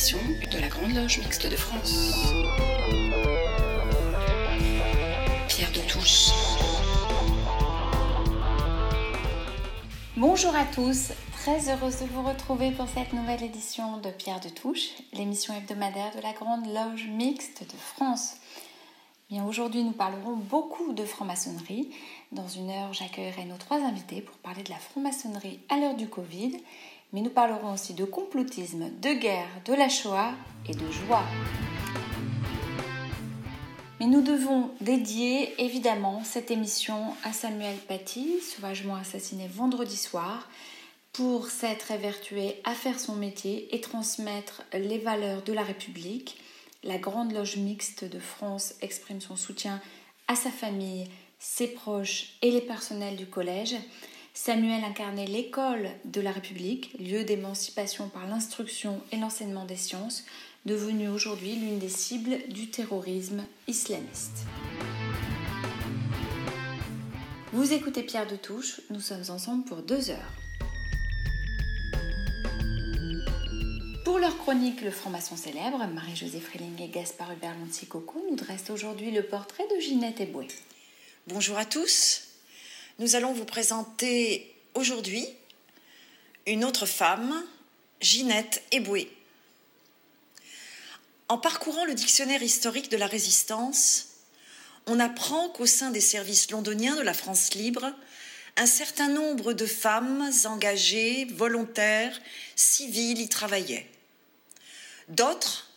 de la Grande Loge Mixte de France. Pierre de Touche. Bonjour à tous, très heureuse de vous retrouver pour cette nouvelle édition de Pierre de Touche, l'émission hebdomadaire de la Grande Loge Mixte de France. Bien, aujourd'hui, nous parlerons beaucoup de franc-maçonnerie. Dans une heure, j'accueillerai nos trois invités pour parler de la franc-maçonnerie à l'heure du Covid. Mais nous parlerons aussi de complotisme, de guerre, de la Shoah et de joie. Mais nous devons dédier évidemment cette émission à Samuel Paty, sauvagement assassiné vendredi soir, pour s'être évertué à faire son métier et transmettre les valeurs de la République la Grande Loge Mixte de France exprime son soutien à sa famille, ses proches et les personnels du collège. Samuel incarnait l'école de la République, lieu d'émancipation par l'instruction et l'enseignement des sciences, devenue aujourd'hui l'une des cibles du terrorisme islamiste. Vous écoutez Pierre de Touche, nous sommes ensemble pour deux heures. Pour leur chronique Le franc-maçon célèbre, Marie-Josée Freling et Gaspard Hubert Coco nous dressent aujourd'hui le portrait de Ginette Eboué. Bonjour à tous. Nous allons vous présenter aujourd'hui une autre femme, Ginette Eboué. En parcourant le dictionnaire historique de la résistance, on apprend qu'au sein des services londoniens de la France libre, un certain nombre de femmes engagées, volontaires, civiles y travaillaient. D'autres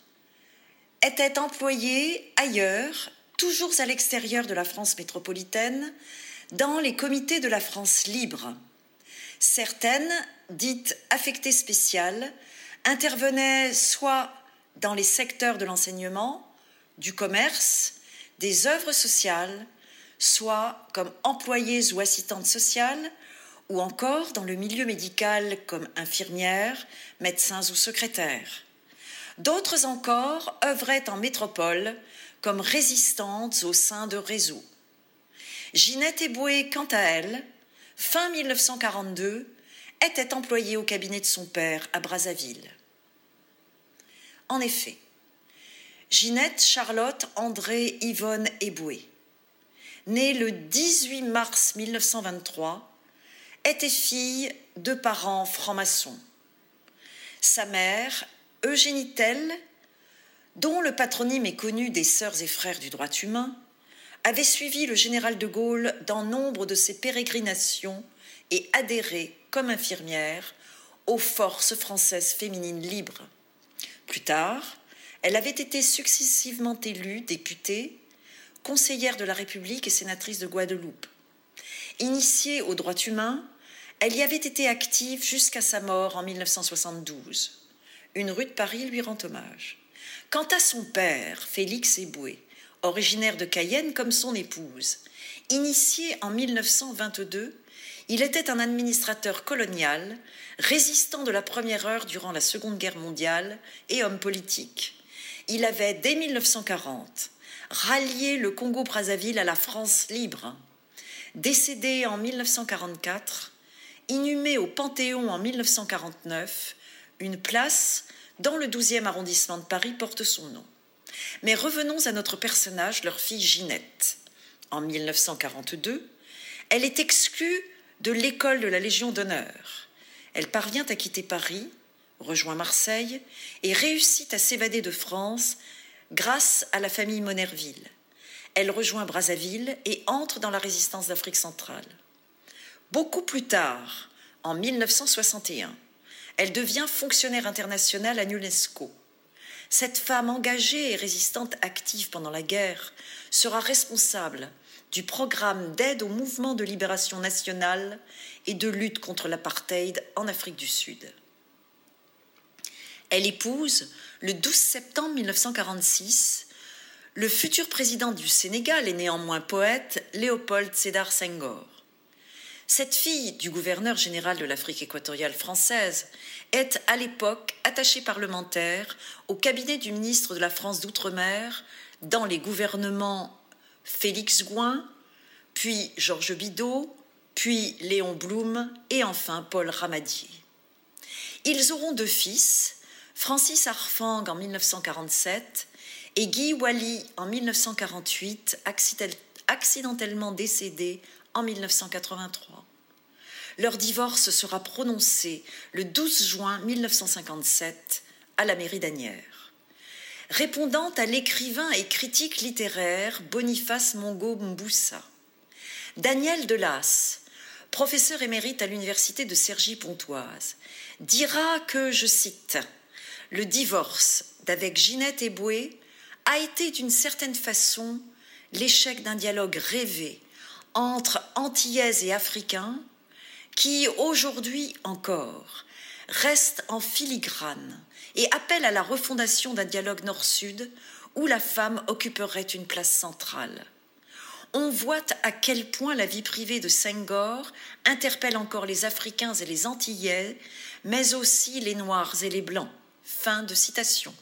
étaient employés ailleurs, toujours à l'extérieur de la France métropolitaine, dans les comités de la France libre. Certaines, dites affectées spéciales, intervenaient soit dans les secteurs de l'enseignement, du commerce, des œuvres sociales, soit comme employées ou assistantes sociales, ou encore dans le milieu médical comme infirmières, médecins ou secrétaires. D'autres encore œuvraient en métropole comme résistantes au sein de réseaux. Ginette Eboué, quant à elle, fin 1942, était employée au cabinet de son père à Brazzaville. En effet, Ginette Charlotte André Yvonne Eboué, née le 18 mars 1923, était fille de parents francs-maçons. Sa mère Eugénie Tell, dont le patronyme est connu des Sœurs et Frères du droit humain, avait suivi le général de Gaulle dans nombre de ses pérégrinations et adhéré comme infirmière aux forces françaises féminines libres. Plus tard, elle avait été successivement élue députée, conseillère de la République et sénatrice de Guadeloupe. Initiée aux droits humains, elle y avait été active jusqu'à sa mort en 1972 une rue de Paris lui rend hommage. Quant à son père, Félix Eboué, originaire de Cayenne comme son épouse, initié en 1922, il était un administrateur colonial, résistant de la première heure durant la Seconde Guerre mondiale et homme politique. Il avait, dès 1940, rallié le Congo-Brazzaville à la France libre. Décédé en 1944, inhumé au Panthéon en 1949, une place dans le 12e arrondissement de Paris porte son nom. Mais revenons à notre personnage, leur fille Ginette. En 1942, elle est exclue de l'école de la Légion d'honneur. Elle parvient à quitter Paris, rejoint Marseille et réussit à s'évader de France grâce à la famille Monerville. Elle rejoint Brazzaville et entre dans la résistance d'Afrique centrale. Beaucoup plus tard, en 1961, elle devient fonctionnaire internationale à l'UNESCO. Cette femme engagée et résistante active pendant la guerre sera responsable du programme d'aide au mouvement de libération nationale et de lutte contre l'apartheid en Afrique du Sud. Elle épouse, le 12 septembre 1946, le futur président du Sénégal et néanmoins poète Léopold Sédar Senghor. Cette fille du gouverneur général de l'Afrique équatoriale française est à l'époque attachée parlementaire au cabinet du ministre de la France d'Outre-mer dans les gouvernements Félix Gouin, puis Georges Bidault, puis Léon Blum et enfin Paul Ramadier. Ils auront deux fils, Francis Arfang en 1947 et Guy Wally en 1948, accidentellement décédé en 1983. Leur divorce sera prononcé le 12 juin 1957 à la mairie d'Anières. Répondant à l'écrivain et critique littéraire Boniface Mongo Mboussa, Daniel Delas, professeur émérite à l'université de Cergy-Pontoise, dira que, je cite, le divorce d'avec Ginette Eboué a été d'une certaine façon l'échec d'un dialogue rêvé entre Antillais et Africains qui, aujourd'hui encore, reste en filigrane et appelle à la refondation d'un dialogue nord-sud où la femme occuperait une place centrale. On voit à quel point la vie privée de Senghor interpelle encore les Africains et les Antillais, mais aussi les Noirs et les Blancs. Fin de citation.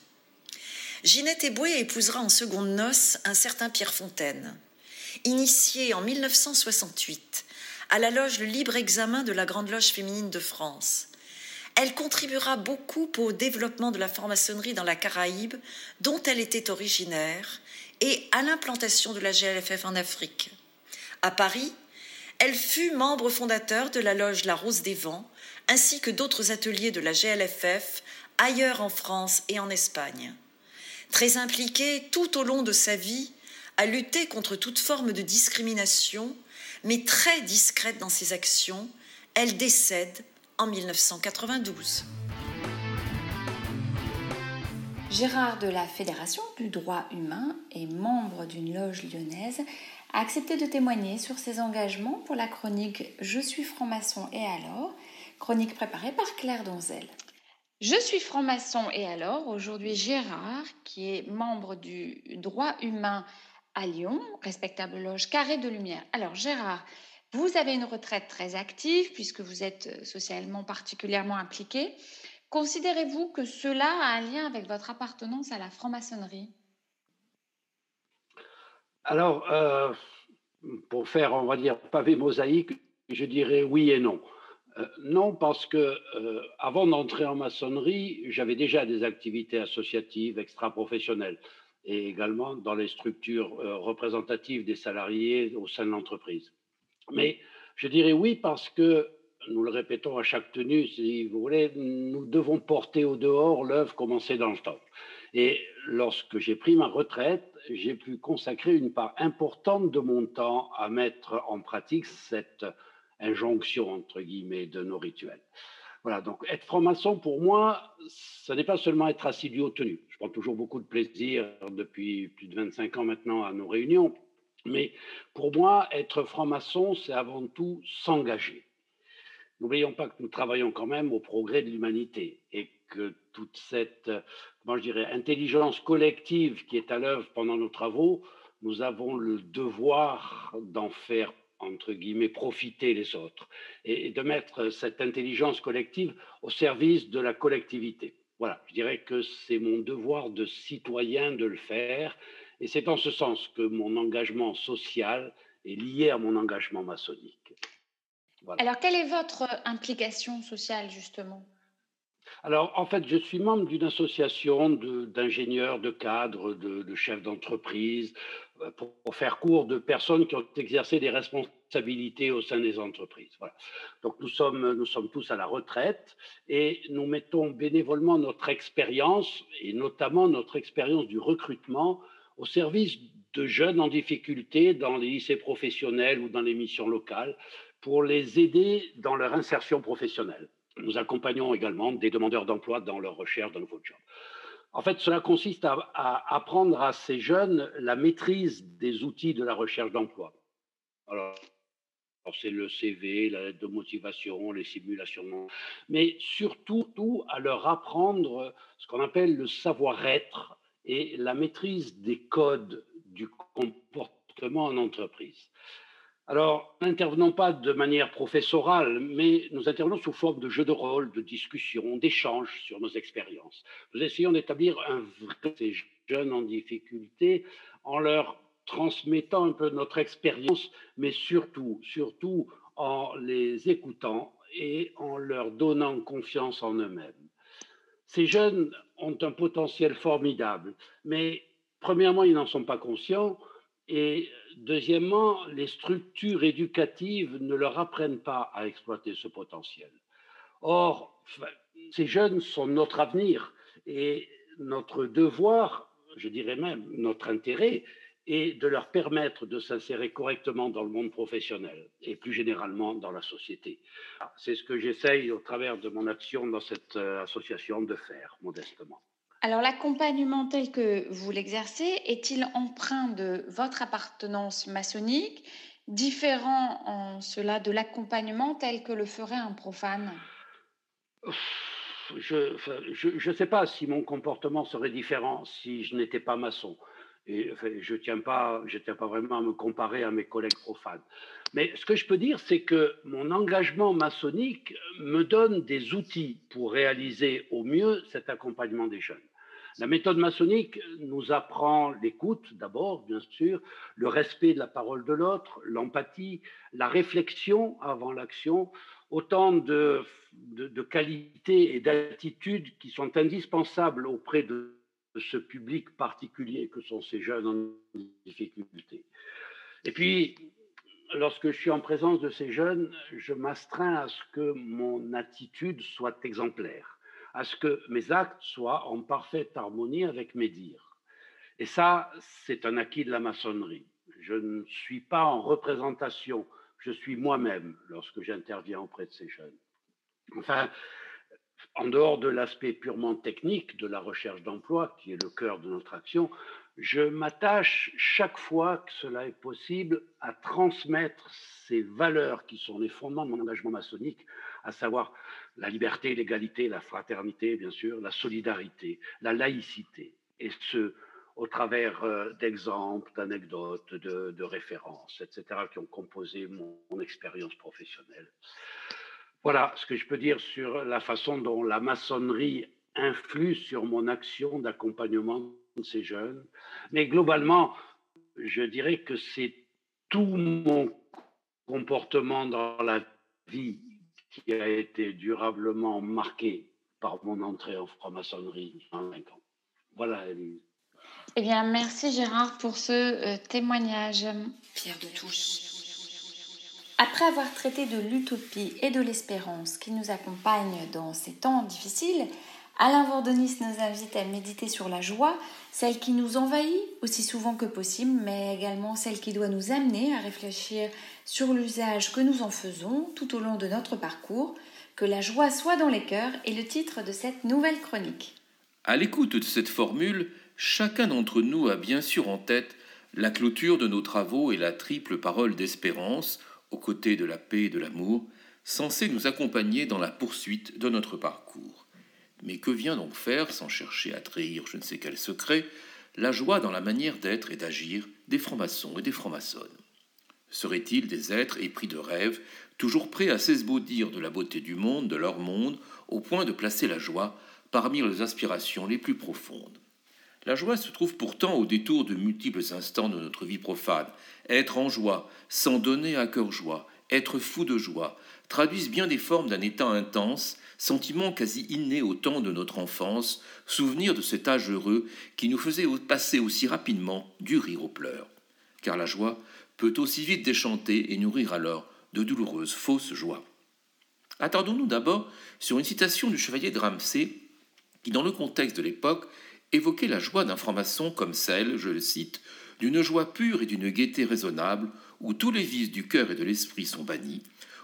Ginette Eboué épousera en seconde noces un certain Pierre Fontaine. Initié en 1968 à la loge Le Libre Examen de la Grande Loge féminine de France, elle contribuera beaucoup au développement de la franc-maçonnerie dans la Caraïbe, dont elle était originaire, et à l'implantation de la GLFF en Afrique. À Paris, elle fut membre fondateur de la loge La Rose des Vents, ainsi que d'autres ateliers de la GLFF ailleurs en France et en Espagne très impliquée tout au long de sa vie à lutter contre toute forme de discrimination, mais très discrète dans ses actions, elle décède en 1992. Gérard de la Fédération du droit humain et membre d'une loge lyonnaise a accepté de témoigner sur ses engagements pour la chronique Je suis franc-maçon et alors, chronique préparée par Claire Donzel. Je suis franc-maçon et alors, aujourd'hui Gérard, qui est membre du droit humain à Lyon, respectable loge Carré de Lumière. Alors Gérard, vous avez une retraite très active puisque vous êtes euh, socialement particulièrement impliqué. Considérez-vous que cela a un lien avec votre appartenance à la franc-maçonnerie? Alors, euh, pour faire, on va dire, pavé mosaïque, je dirais oui et non. Euh, non, parce que avant d'entrer en maçonnerie, j'avais déjà des activités associatives extra-professionnelles et également dans les structures euh, représentatives des salariés au sein de l'entreprise. Mais je dirais oui parce que, nous le répétons à chaque tenue, si vous voulez, nous devons porter au dehors l'œuvre commencée dans le temps. Et lorsque j'ai pris ma retraite, j'ai pu consacrer une part importante de mon temps à mettre en pratique cette injonction, entre guillemets, de nos rituels. Voilà, donc être franc-maçon, pour moi, ce n'est pas seulement être assidu aux tenues. Prends toujours beaucoup de plaisir depuis plus de 25 ans maintenant à nos réunions, mais pour moi, être franc-maçon, c'est avant tout s'engager. N'oublions pas que nous travaillons quand même au progrès de l'humanité et que toute cette, comment je dirais, intelligence collective qui est à l'œuvre pendant nos travaux, nous avons le devoir d'en faire entre guillemets, profiter les autres et, de mettre cette intelligence collective au service de la collectivité. Voilà, je dirais que c'est mon devoir de citoyen de le faire et c'est en ce sens que mon engagement social est lié à mon engagement maçonnique. Alors, quelle est votre implication sociale, justement? Alors, en fait, je suis membre d'une association d'ingénieurs, de, cadres, de, chefs d'entreprise, euh, pour, faire court, de personnes qui ont exercé des responsabilités au sein des entreprises. Donc, nous sommes, tous à la retraite et nous mettons bénévolement notre expérience, et notamment notre expérience du recrutement, au service de jeunes en difficulté dans les lycées professionnels ou dans les missions locales, pour les aider dans leur insertion professionnelle. Nous accompagnons également des demandeurs d'emploi dans leur recherche d'un nouveau job. En fait, cela consiste à, apprendre à ces jeunes la maîtrise des outils de la recherche d'emploi. Alors, c'est le CV, la lettre de motivation, les simulations, mais surtout tout à leur apprendre ce qu'on appelle le savoir-être et la maîtrise des codes du comportement en entreprise. Alors, n'intervenons pas de manière professorale, mais nous intervenons sous forme de jeux de rôle, de discussion, d'échanges sur nos expériences. Nous essayons d'établir un vrai ces jeunes en difficulté en leur transmettant un peu notre expérience, mais surtout, surtout en les écoutant et en leur donnant confiance en eux-mêmes. Ces jeunes ont un potentiel formidable, mais premièrement, ils n'en sont pas conscients, et deuxièmement, les structures éducatives ne leur apprennent pas à exploiter ce potentiel. Or, ces jeunes sont notre avenir, et notre devoir, je dirais même notre intérêt, est de leur permettre de s'insérer correctement dans le monde professionnel et plus généralement dans la société. C'est ce que j'essaye au travers de mon action dans cette euh, association de faire, modestement. Alors l'accompagnement tel que vous l'exercez est-il empreint de votre appartenance maçonnique, différent en cela de l'accompagnement tel que le ferait un profane? Je ne sais pas si mon comportement serait différent si je n'étais pas maçon. Je ne tiens, pas, vraiment à me comparer à mes collègues profanes. Mais ce que je peux dire, c'est que mon engagement maçonnique me donne des outils pour réaliser au mieux cet accompagnement des jeunes. La méthode maçonnique nous apprend l'écoute d'abord, bien sûr, le respect de la parole de l'autre, l'empathie, la réflexion avant l'action, autant de, qualités et d'attitudes qui sont indispensables auprès de ce public particulier que sont ces jeunes en difficulté. Et puis, lorsque je suis en présence de ces jeunes, je m'astreins à ce que mon attitude soit exemplaire, à ce que mes actes soient en parfaite harmonie avec mes dires. Et ça, c'est un acquis de la maçonnerie. Je ne suis pas en représentation je suis moi-même lorsque j'interviens auprès de ces jeunes. Enfin, en dehors de l'aspect purement technique de la recherche d'emploi, qui est le cœur de notre action, je m'attache chaque fois que cela est possible à transmettre ces valeurs qui sont les fondements de mon engagement maçonnique, à savoir la liberté, l'égalité, la fraternité, bien sûr, la solidarité, la laïcité, et ce, au travers euh, d'exemples, d'anecdotes, de, références, etc., qui ont composé mon, expérience professionnelle. Voilà ce que je peux dire sur la façon dont la maçonnerie influe sur mon action d'accompagnement de ces jeunes. Mais globalement, je dirais que c'est tout mon comportement dans la vie qui a été durablement marqué par mon entrée en franc-maçonnerie en 5 ans. Voilà, Elise. Eh bien, merci Gérard pour ce euh, témoignage. Pierre de Touche. Après avoir traité de l'utopie et de l'espérance qui nous accompagnent dans ces temps difficiles, Alain Vordonis nous invite à méditer sur la joie, celle qui nous envahit aussi souvent que possible, mais également celle qui doit nous amener à réfléchir sur l'usage que nous en faisons tout au long de notre parcours. Que la joie soit dans les cœurs est le titre de cette nouvelle chronique. À l'écoute de cette formule, Chacun d'entre nous a bien sûr en tête la clôture de nos travaux et la triple parole d'espérance, aux côtés de la paix et de l'amour, censée nous accompagner dans la poursuite de notre parcours. Mais que vient donc faire, sans chercher à trahir je ne sais quel secret, la joie dans la manière d'être et d'agir des francs-maçons et des francs-maçonnes? Seraient-ils des êtres épris de rêve, toujours prêts à s'esbaudir de la beauté du monde, de leur monde, au point de placer la joie parmi les aspirations les plus profondes? La joie se trouve pourtant au détour de multiples instants de notre vie profane. Être en joie, s'en donner à cœur joie, être fou de joie, traduisent bien des formes d'un état intense, sentiment quasi inné au temps de notre enfance, souvenir de cet âge heureux qui nous faisait passer aussi rapidement du rire aux pleurs. Car la joie peut aussi vite déchanter et nourrir alors de douloureuses fausses joies. Attardons-nous d'abord sur une citation du chevalier de Ramsay qui, dans le contexte de l'époque, évoquait la joie d'un franc-maçon comme celle, je le cite, d'une joie pure et d'une gaieté raisonnable, où tous les vices du cœur et de l'esprit sont bannis,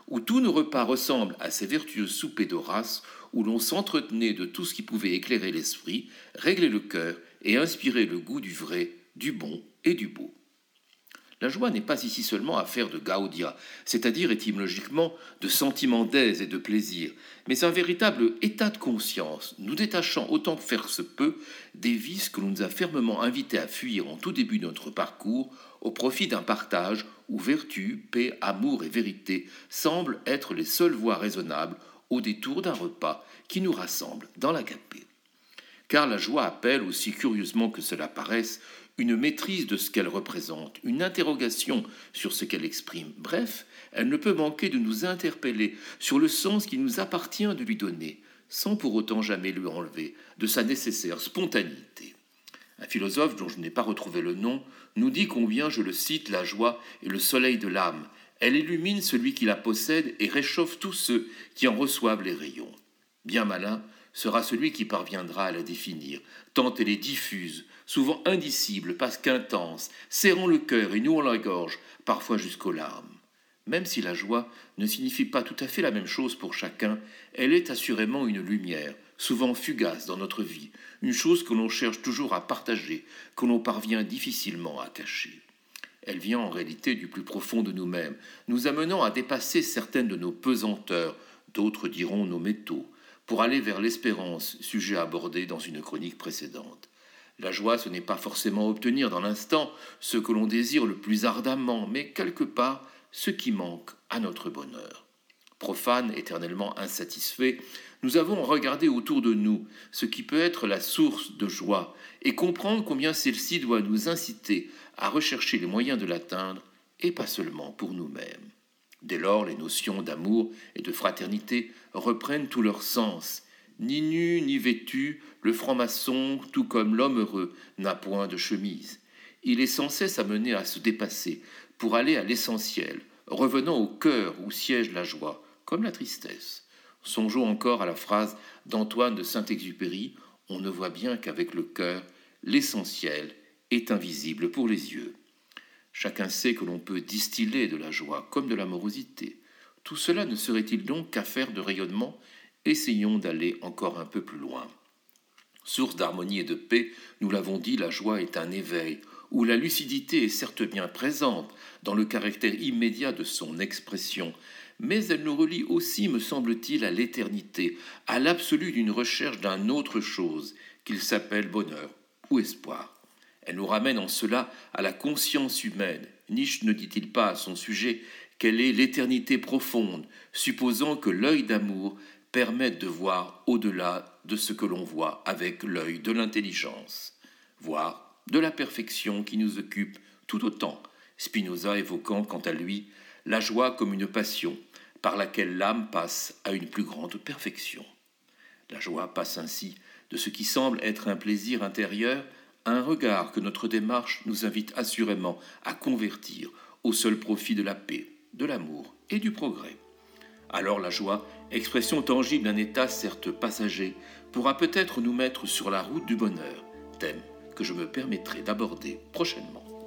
où tous nos repas ressemblent à ces vertueux soupers d'Horace, où l'on s'entretenait de tout ce qui pouvait éclairer l'esprit, régler le cœur et inspirer le goût du vrai, du bon et du beau. La joie n'est pas ici seulement affaire de gaudia, c'est-à-dire étymologiquement de sentiment d'aise et de plaisir, mais un véritable état de conscience, nous détachant autant que faire se peut des vices que l'on nous a fermement invités à fuir en tout début de notre parcours, au profit d'un partage où vertu, paix, amour et vérité semblent être les seules voies raisonnables au détour d'un repas qui nous rassemble dans l'agapé. Car la joie appelle, aussi curieusement que cela paraisse, une maîtrise de ce qu'elle représente, une interrogation sur ce qu'elle exprime. Bref, elle ne peut manquer de nous interpeller sur le sens qu'il nous appartient de lui donner. sans pour autant jamais lui enlever de sa nécessaire spontanéité. Un philosophe dont je n'ai pas retrouvé le nom nous dit combien, je le cite, la joie est le soleil de l'âme. Elle illumine celui qui la possède et réchauffe tous ceux qui en reçoivent les rayons. Bien malin sera celui qui parviendra à la définir, tant elle est diffuse, souvent indicible parce qu'intense, serrant le cœur et nouant la gorge, parfois jusqu'aux larmes. Même si la joie ne signifie pas tout à fait la même chose pour chacun, elle est assurément une lumière, souvent fugace dans notre vie, une chose que l'on cherche toujours à partager, que l'on parvient difficilement à cacher. Elle vient en réalité du plus profond de nous-mêmes, nous amenant à dépasser certaines de nos pesanteurs, d'autres diront nos métaux, pour aller vers l'espérance, sujet abordé dans une chronique précédente. La joie, ce n'est pas forcément obtenir dans l'instant ce que l'on désire le plus ardemment, mais quelque part ce qui manque à notre bonheur. Profane, éternellement insatisfait, nous avons regardé autour de nous ce qui peut être la source de joie et comprendre combien celle-ci doit nous inciter à rechercher les moyens de l'atteindre et pas seulement pour nous-mêmes. Dès lors, les notions d'amour et de fraternité reprennent tout leur sens. Ni nu ni vêtu, le franc-maçon, tout comme l'homme heureux, n'a point de chemise. Il est sans cesse amené à se dépasser pour aller à l'essentiel, revenant au cœur où siège la joie, comme la tristesse. Songeons encore à la phrase d'Antoine de Saint-Exupéry On ne voit bien qu'avec le cœur, l'essentiel est invisible pour les yeux. Chacun sait que l'on peut distiller de la joie comme de l'amorosité. Tout cela ne serait-il donc qu'affaire de rayonnement Essayons d'aller encore un peu plus loin. Source d'harmonie et de paix, nous l'avons dit, la joie est un éveil, où la lucidité est certes bien présente dans le caractère immédiat de son expression, mais elle nous relie aussi, me semble-t-il, à l'éternité, à l'absolu d'une recherche d'un autre chose, qu'il s'appelle bonheur ou espoir. Elle nous ramène en cela à la conscience humaine. Nietzsche ne dit-il pas à son sujet quelle est l'éternité profonde, supposant que l'œil d'amour permette de voir au-delà de ce que l'on voit avec l'œil de l'intelligence, voir de la perfection qui nous occupe tout autant, Spinoza évoquant quant à lui la joie comme une passion par laquelle l'âme passe à une plus grande perfection. La joie passe ainsi de ce qui semble être un plaisir intérieur à un regard que notre démarche nous invite assurément à convertir au seul profit de la paix, de l'amour et du progrès. Alors la joie, expression tangible d'un état certes passager, pourra peut-être nous mettre sur la route du bonheur, thème que je me permettrai d'aborder prochainement.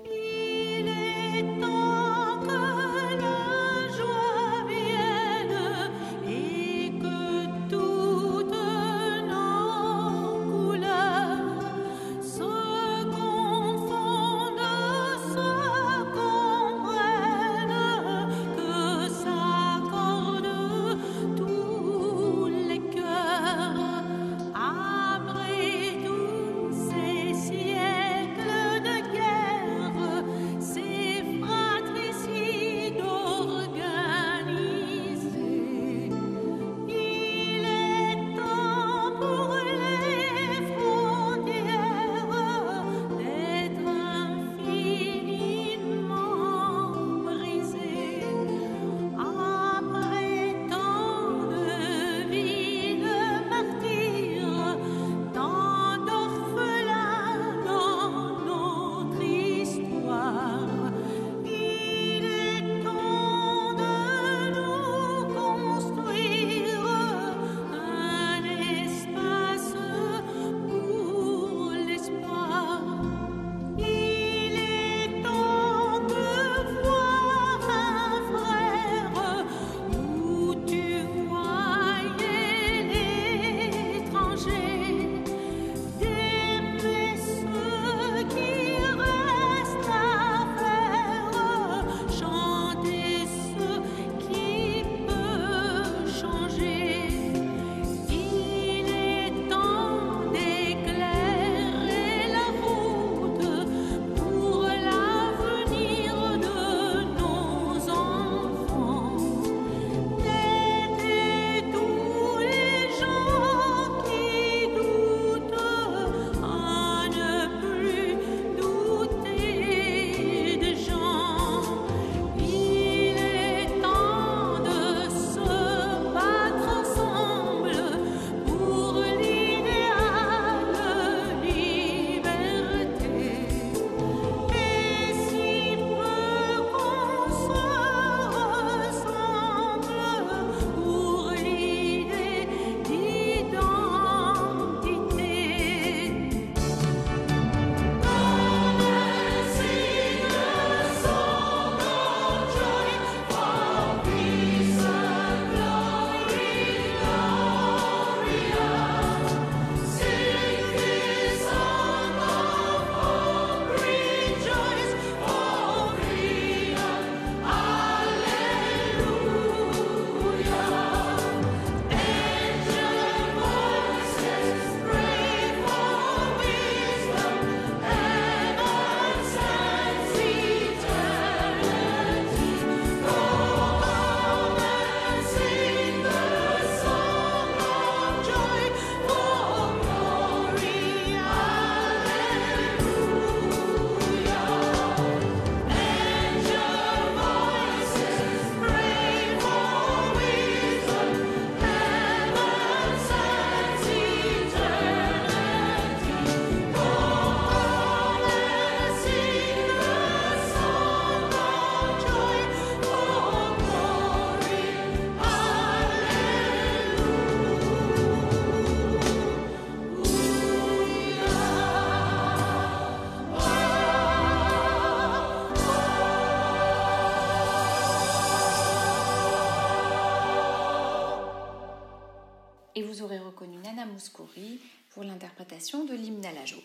Vous aurez reconnu Nana Mouskouri pour l'interprétation de l'hymne à la joie.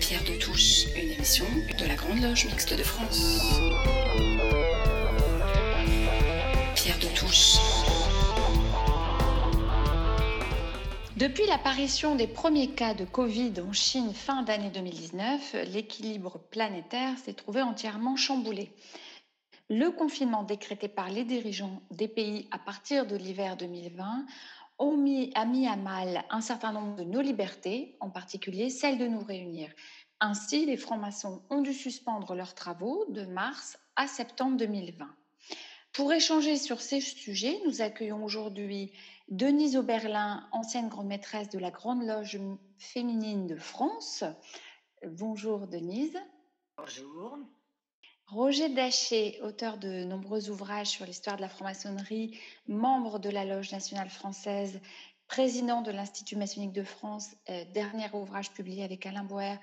Pierre de Touche, une émission de la Grande Loge Mixte de France. Pierre de Touche. Depuis l'apparition des premiers cas de Covid en Chine fin d'année 2019, l'équilibre planétaire s'est trouvé entièrement chamboulé. Le confinement décrété par les dirigeants des pays à partir de l'hiver 2020 a mis à mal un certain nombre de nos libertés, en particulier celle de nous réunir. Ainsi, les francs-maçons ont dû suspendre leurs travaux de mars à septembre 2020. Pour échanger sur ces sujets, nous accueillons aujourd'hui Denise Oberlin, ancienne grande maîtresse de la Grande Loge féminine de France. Bonjour Denise. Bonjour. Roger Daché, auteur de nombreux ouvrages sur l'histoire de la franc-maçonnerie, membre de la Loge nationale française, président de l'Institut maçonnique de France, euh, dernier ouvrage publié avec Alain Boer,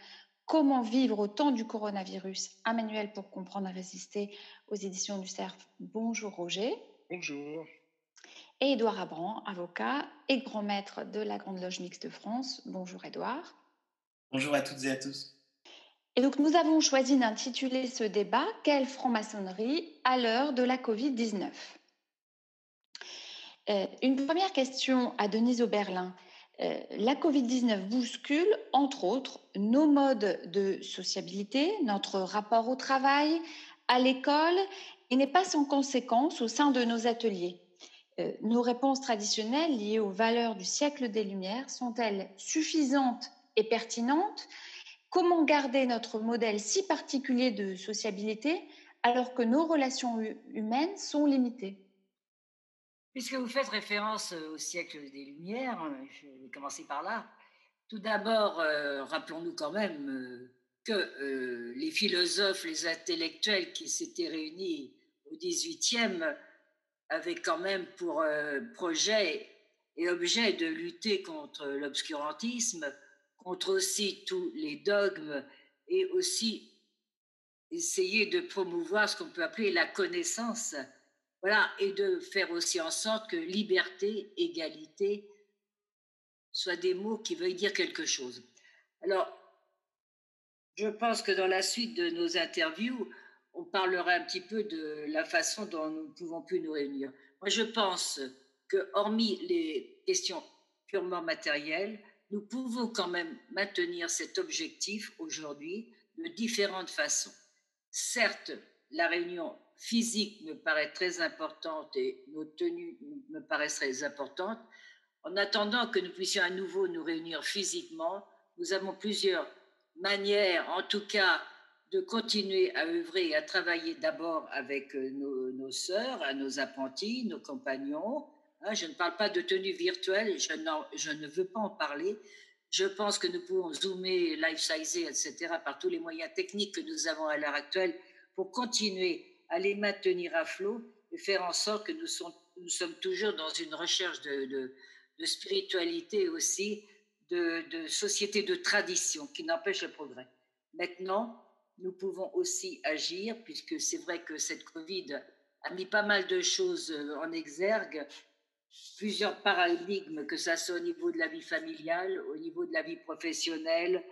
Comment vivre au temps du coronavirus, un manuel pour comprendre et résister aux éditions du CERF. Bonjour Roger. Bonjour. Et Édouard Abran, avocat et grand maître de la Grande Loge Mixte de France. Bonjour Édouard. Bonjour à toutes et à tous. Et donc nous avons choisi d'intituler ce débat Quelle franc-maçonnerie à l'heure de la Covid-19 euh, Une première question à Denise Oberlin. Euh, la Covid-19 bouscule, entre autres, nos modes de sociabilité, notre rapport au travail, à l'école, et n'est pas sans conséquence au sein de nos ateliers. Euh, nos réponses traditionnelles liées aux valeurs du siècle des Lumières sont-elles suffisantes et pertinentes Comment garder notre modèle si particulier de sociabilité alors que nos relations humaines sont limitées? Puisque vous faites référence euh, au siècle des Lumières, euh, je vais commencer par là. Tout d'abord, euh, rappelons-nous quand même que les philosophes, les intellectuels qui s'étaient réunis au XVIIIe avaient quand même pour projet et objet de lutter contre l'obscurantisme, contre aussi tous les dogmes et aussi essayer de promouvoir ce qu'on peut appeler la connaissance. Voilà, et de faire aussi en sorte que liberté, égalité soient des mots qui veuillent dire quelque chose. Alors, je pense que dans la suite de nos interviews, on parlera un petit peu de la façon dont nous ne pouvons plus nous réunir. Moi, je pense que, hormis les questions purement matérielles, nous pouvons quand même maintenir cet objectif aujourd'hui de différentes façons. Certes, la réunion physique me paraît très importante et nos tenues me paraissent très importantes. En attendant que nous puissions à nouveau nous réunir physiquement, nous avons plusieurs manières, en tout cas, de continuer à œuvrer et à travailler d'abord avec euh, nos, nos sœurs, nos apprentis, nos compagnons, je ne parle pas de tenue virtuelle, je, ne veux pas en parler. Je pense que nous pouvons zoomer, life-sizer, etc., par tous les moyens techniques que nous avons à l'heure actuelle pour continuer à les maintenir à flot et faire en sorte que nous, sommes toujours dans une recherche de, de, spiritualité aussi, de, de, société de tradition qui n'empêche le progrès. Maintenant, nous pouvons aussi agir, puisque c'est vrai que cette Covid a mis pas mal de choses euh, en exergue plusieurs paradigmes, que ça soit au niveau de la vie familiale, au niveau de la vie professionnelle,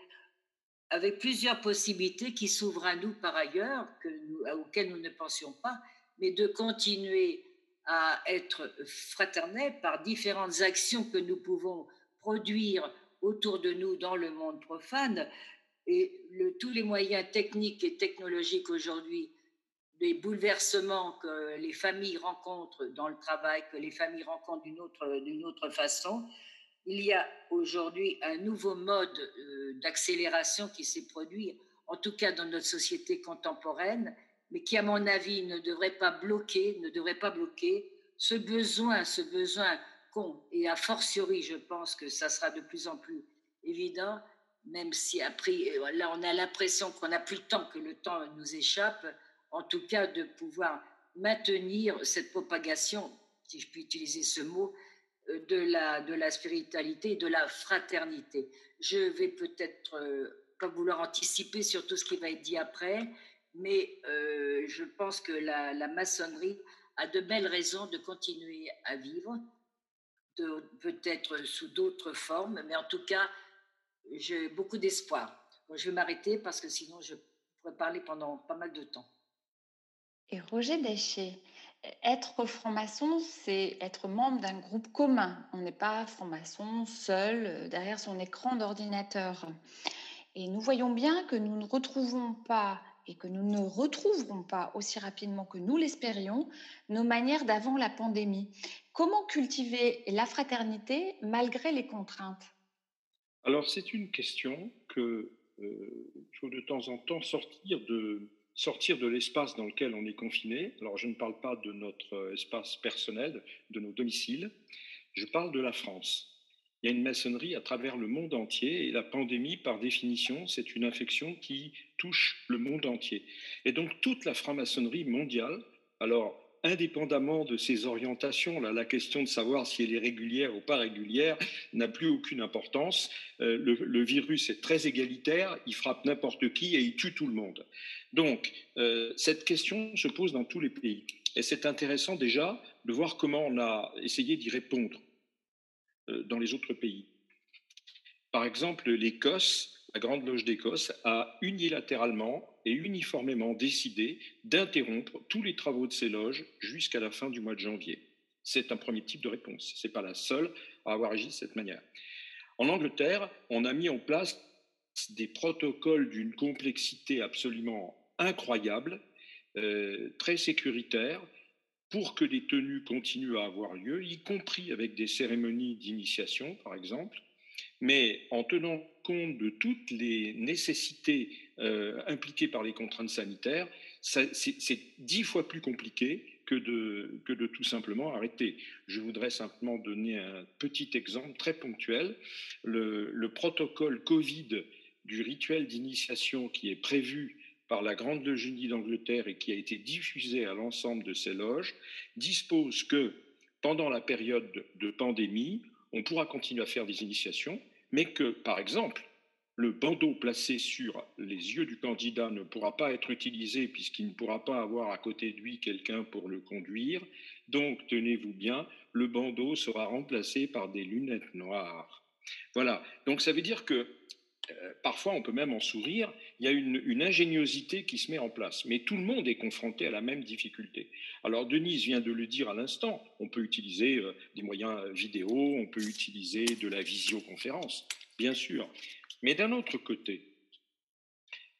avec plusieurs possibilités qui s'ouvrent à nous par ailleurs, que nous, auxquelles nous ne pensions pas, mais de continuer à être fraternels par différentes actions que nous pouvons produire autour de nous dans le monde profane. Et tous les moyens techniques et technologiques aujourd'hui des bouleversements que les familles rencontrent dans le travail, que les familles rencontrent d'une autre, d'une autre façon, il y a aujourd'hui un nouveau mode euh, d'accélération qui s'est produit, en tout cas dans notre société contemporaine, mais qui, à mon avis, ne devrait pas bloquer, ne devrait pas bloquer ce besoin, ce besoin qu'ont, et a fortiori, je pense que ça sera de plus en plus évident, même si après, là, on a l'impression qu'on n'a plus le temps, que le temps nous échappe, en tout cas de pouvoir maintenir cette propagation, si je puis utiliser ce mot, euh, de la, de la spiritualité et de la fraternité. Je vais peut-être euh, pas vouloir anticiper sur tout ce qui va être dit après, mais euh, je pense que la, la, maçonnerie a de belles raisons de continuer à vivre, peut-être sous d'autres formes, mais en tout cas, j'ai beaucoup d'espoir. je vais m'arrêter parce que sinon je pourrais parler pendant pas mal de temps. Et Roger Déchet, être franc-maçon, c'est être membre d'un groupe commun. On n'est pas franc-maçon seul euh, derrière son écran d'ordinateur. Et nous voyons bien que nous ne retrouvons pas et que nous ne retrouverons pas aussi rapidement que nous l'espérions nos manières d'avant la pandémie. Comment cultiver la fraternité malgré les contraintes? Alors c'est une question que euh, faut de temps en temps sortir de, sortir de l'espace dans lequel on est confiné. Alors je ne parle pas de notre espace personnel, de nos domiciles, je parle de la France. Il y a une maçonnerie à travers le monde entier et la pandémie, par définition, c'est une infection qui touche le monde entier. Et donc toute la franc-maçonnerie mondiale, alors indépendamment de ses orientations, la question de savoir si elle est régulière ou pas régulière n'a plus aucune importance. Euh, le, virus est très égalitaire, il frappe n'importe qui et il tue tout le monde. Donc, euh, cette question se pose dans tous les pays. Et c'est intéressant déjà de voir comment on a essayé d'y répondre euh, dans les autres pays. Par exemple, l'Écosse, la Grande Loge d'Écosse, a unilatéralement et uniformément décidé d'interrompre tous les travaux de ces loges jusqu'à la fin du mois de janvier. C'est un premier type de réponse. Ce n'est pas la seule à avoir agi de cette manière. En Angleterre, on a mis en place des protocoles d'une complexité absolument incroyable, euh, très sécuritaires, pour que les tenues continuent à avoir lieu, y compris avec des cérémonies d'initiation, par exemple, mais en tenant de toutes les nécessités euh, impliquées par les contraintes sanitaires, c'est dix fois plus compliqué que de, que de tout simplement arrêter. Je voudrais simplement donner un petit exemple très ponctuel. Le, le protocole Covid du rituel d'initiation qui est prévu par la Grande Loge d'Angleterre et qui a été diffusé à l'ensemble de ces loges, dispose que pendant la période de pandémie, on pourra continuer à faire des initiations, mais que, par exemple, le bandeau placé sur les yeux du candidat ne pourra pas être utilisé puisqu'il ne pourra pas avoir à côté de lui quelqu'un pour le conduire. Donc, tenez-vous bien, le bandeau sera remplacé par des lunettes noires. Voilà. Donc, ça veut dire que euh, parfois on peut même en sourire, il y a une, ingéniosité qui se met en place. Mais tout le monde est confronté à la même difficulté. Alors Denise vient de le dire à l'instant, on peut utiliser euh, des moyens vidéo, on peut utiliser de la visioconférence, bien sûr. Mais d'un autre côté,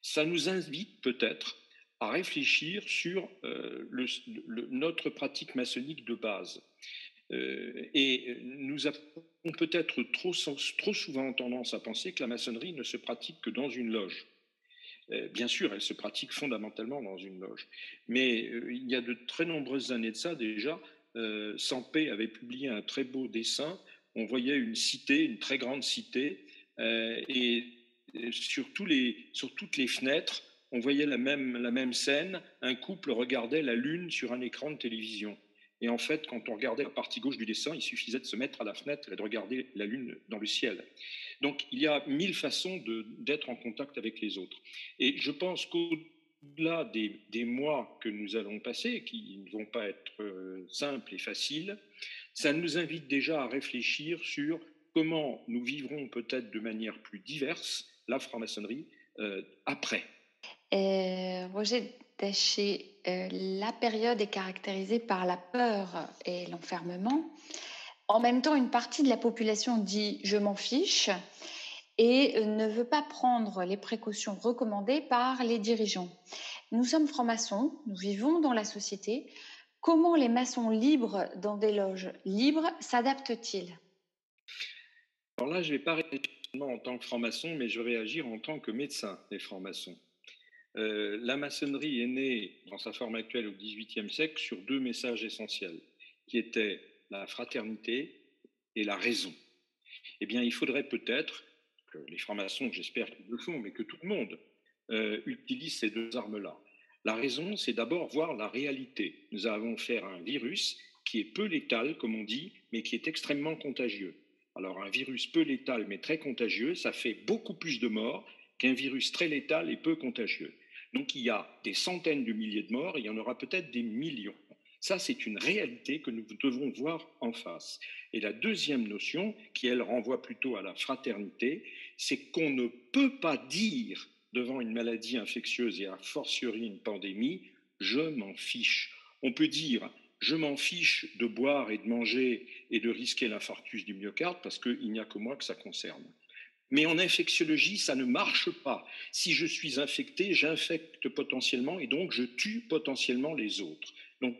ça nous invite peut-être à réfléchir sur euh, notre pratique maçonnique de base. Et nous avons peut-être trop, souvent tendance à penser que la maçonnerie ne se pratique que dans une loge. Euh, bien sûr, elle se pratique fondamentalement dans une loge. Mais euh, il y a de très nombreuses années de ça déjà, euh, Sampé avait publié un très beau dessin. On voyait une cité, une très grande cité, et sur, toutes les fenêtres, on voyait la même scène. Un couple regardait la lune sur un écran de télévision. Et en fait, quand on regardait la partie gauche du dessin, il suffisait de se mettre à la fenêtre et de regarder la Lune dans le ciel. Donc, il y a mille façons d'être en contact avec les autres. Et je pense qu'au-delà des, des, mois que nous allons passer, qui ne vont pas être euh, simples et faciles, ça nous invite déjà à réfléchir sur comment nous vivrons peut-être de manière plus diverse la franc-maçonnerie euh, après. Euh, Roger Euh, la période est caractérisée par la peur et l'enfermement. En même temps, une partie de la population dit je m'en fiche et ne veut pas prendre les précautions recommandées par les dirigeants. Nous sommes francs-maçons, nous vivons dans la société. Comment les maçons libres dans des loges libres s'adaptent-ils? Alors là, je ne vais pas réagir en tant que franc-maçon, mais je vais réagir en tant que médecin des francs-maçons. Euh, la maçonnerie est née dans sa forme actuelle au XVIIIe siècle sur deux messages essentiels, qui étaient la fraternité et la raison. Eh bien, il faudrait peut-être que les francs-maçons, j'espère qu'ils le font, mais que tout le monde euh, utilise ces deux armes-là. La raison, c'est d'abord voir la réalité. Nous avons affaire à un virus qui est peu létal, comme on dit, mais qui est extrêmement contagieux. Alors, un virus peu létal mais très contagieux, ça fait beaucoup plus de morts qu'un virus très létal et peu contagieux. Donc il y a des centaines de milliers de morts, et il y en aura peut-être des millions. Ça, c'est une réalité que nous devons voir en face. Et la deuxième notion, qui elle renvoie plutôt à la fraternité, c'est qu'on ne peut pas dire devant une maladie infectieuse et a fortiori une pandémie, je m'en fiche. On peut dire, je m'en fiche de boire et de manger et de risquer l'infarctus du myocarde parce qu'il n'y a que moi que ça concerne. Mais en infectiologie, ça ne marche pas. Si je suis infecté, j'infecte potentiellement et donc je tue potentiellement les autres. Donc,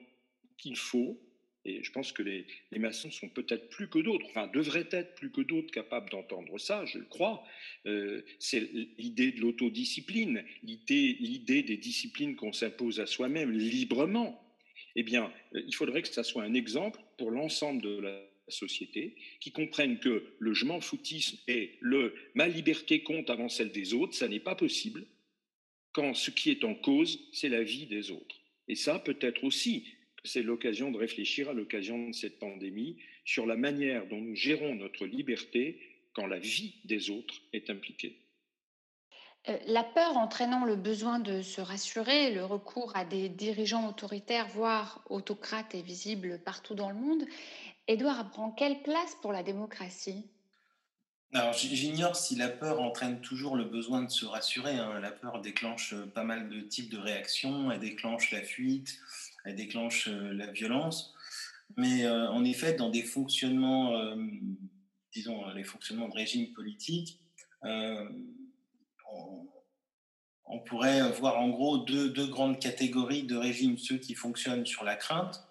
il faut, et je pense que les, maçons sont peut-être plus que d'autres, enfin devraient être plus que d'autres capables d'entendre ça, je le crois, euh, c'est l'idée de l'autodiscipline, l'idée des disciplines qu'on s'impose à soi-même librement. Eh bien, euh, il faudrait que ça soit un exemple pour l'ensemble de la société, qui comprennent que le je m'en foutisme et le ma liberté compte avant celle des autres, ça n'est pas possible quand ce qui est en cause, c'est la vie des autres. Et ça, peut-être aussi, c'est l'occasion de réfléchir à l'occasion de cette pandémie sur la manière dont nous gérons notre liberté quand la vie des autres est impliquée. Euh, la peur entraînant le besoin de se rassurer, le recours à des dirigeants autoritaires, voire autocrates, est visible partout dans le monde. Édouard prend quelle place pour la démocratie? Alors, j'ignore si la peur entraîne toujours le besoin de se rassurer. Hein. La peur déclenche euh, pas mal de types de réactions. Elle déclenche la fuite, elle déclenche euh, la violence. Mais euh, en effet, dans des fonctionnements, disons, les fonctionnements de régime politique, on, pourrait voir en gros deux, deux grandes catégories de régimes ceux qui fonctionnent sur la crainte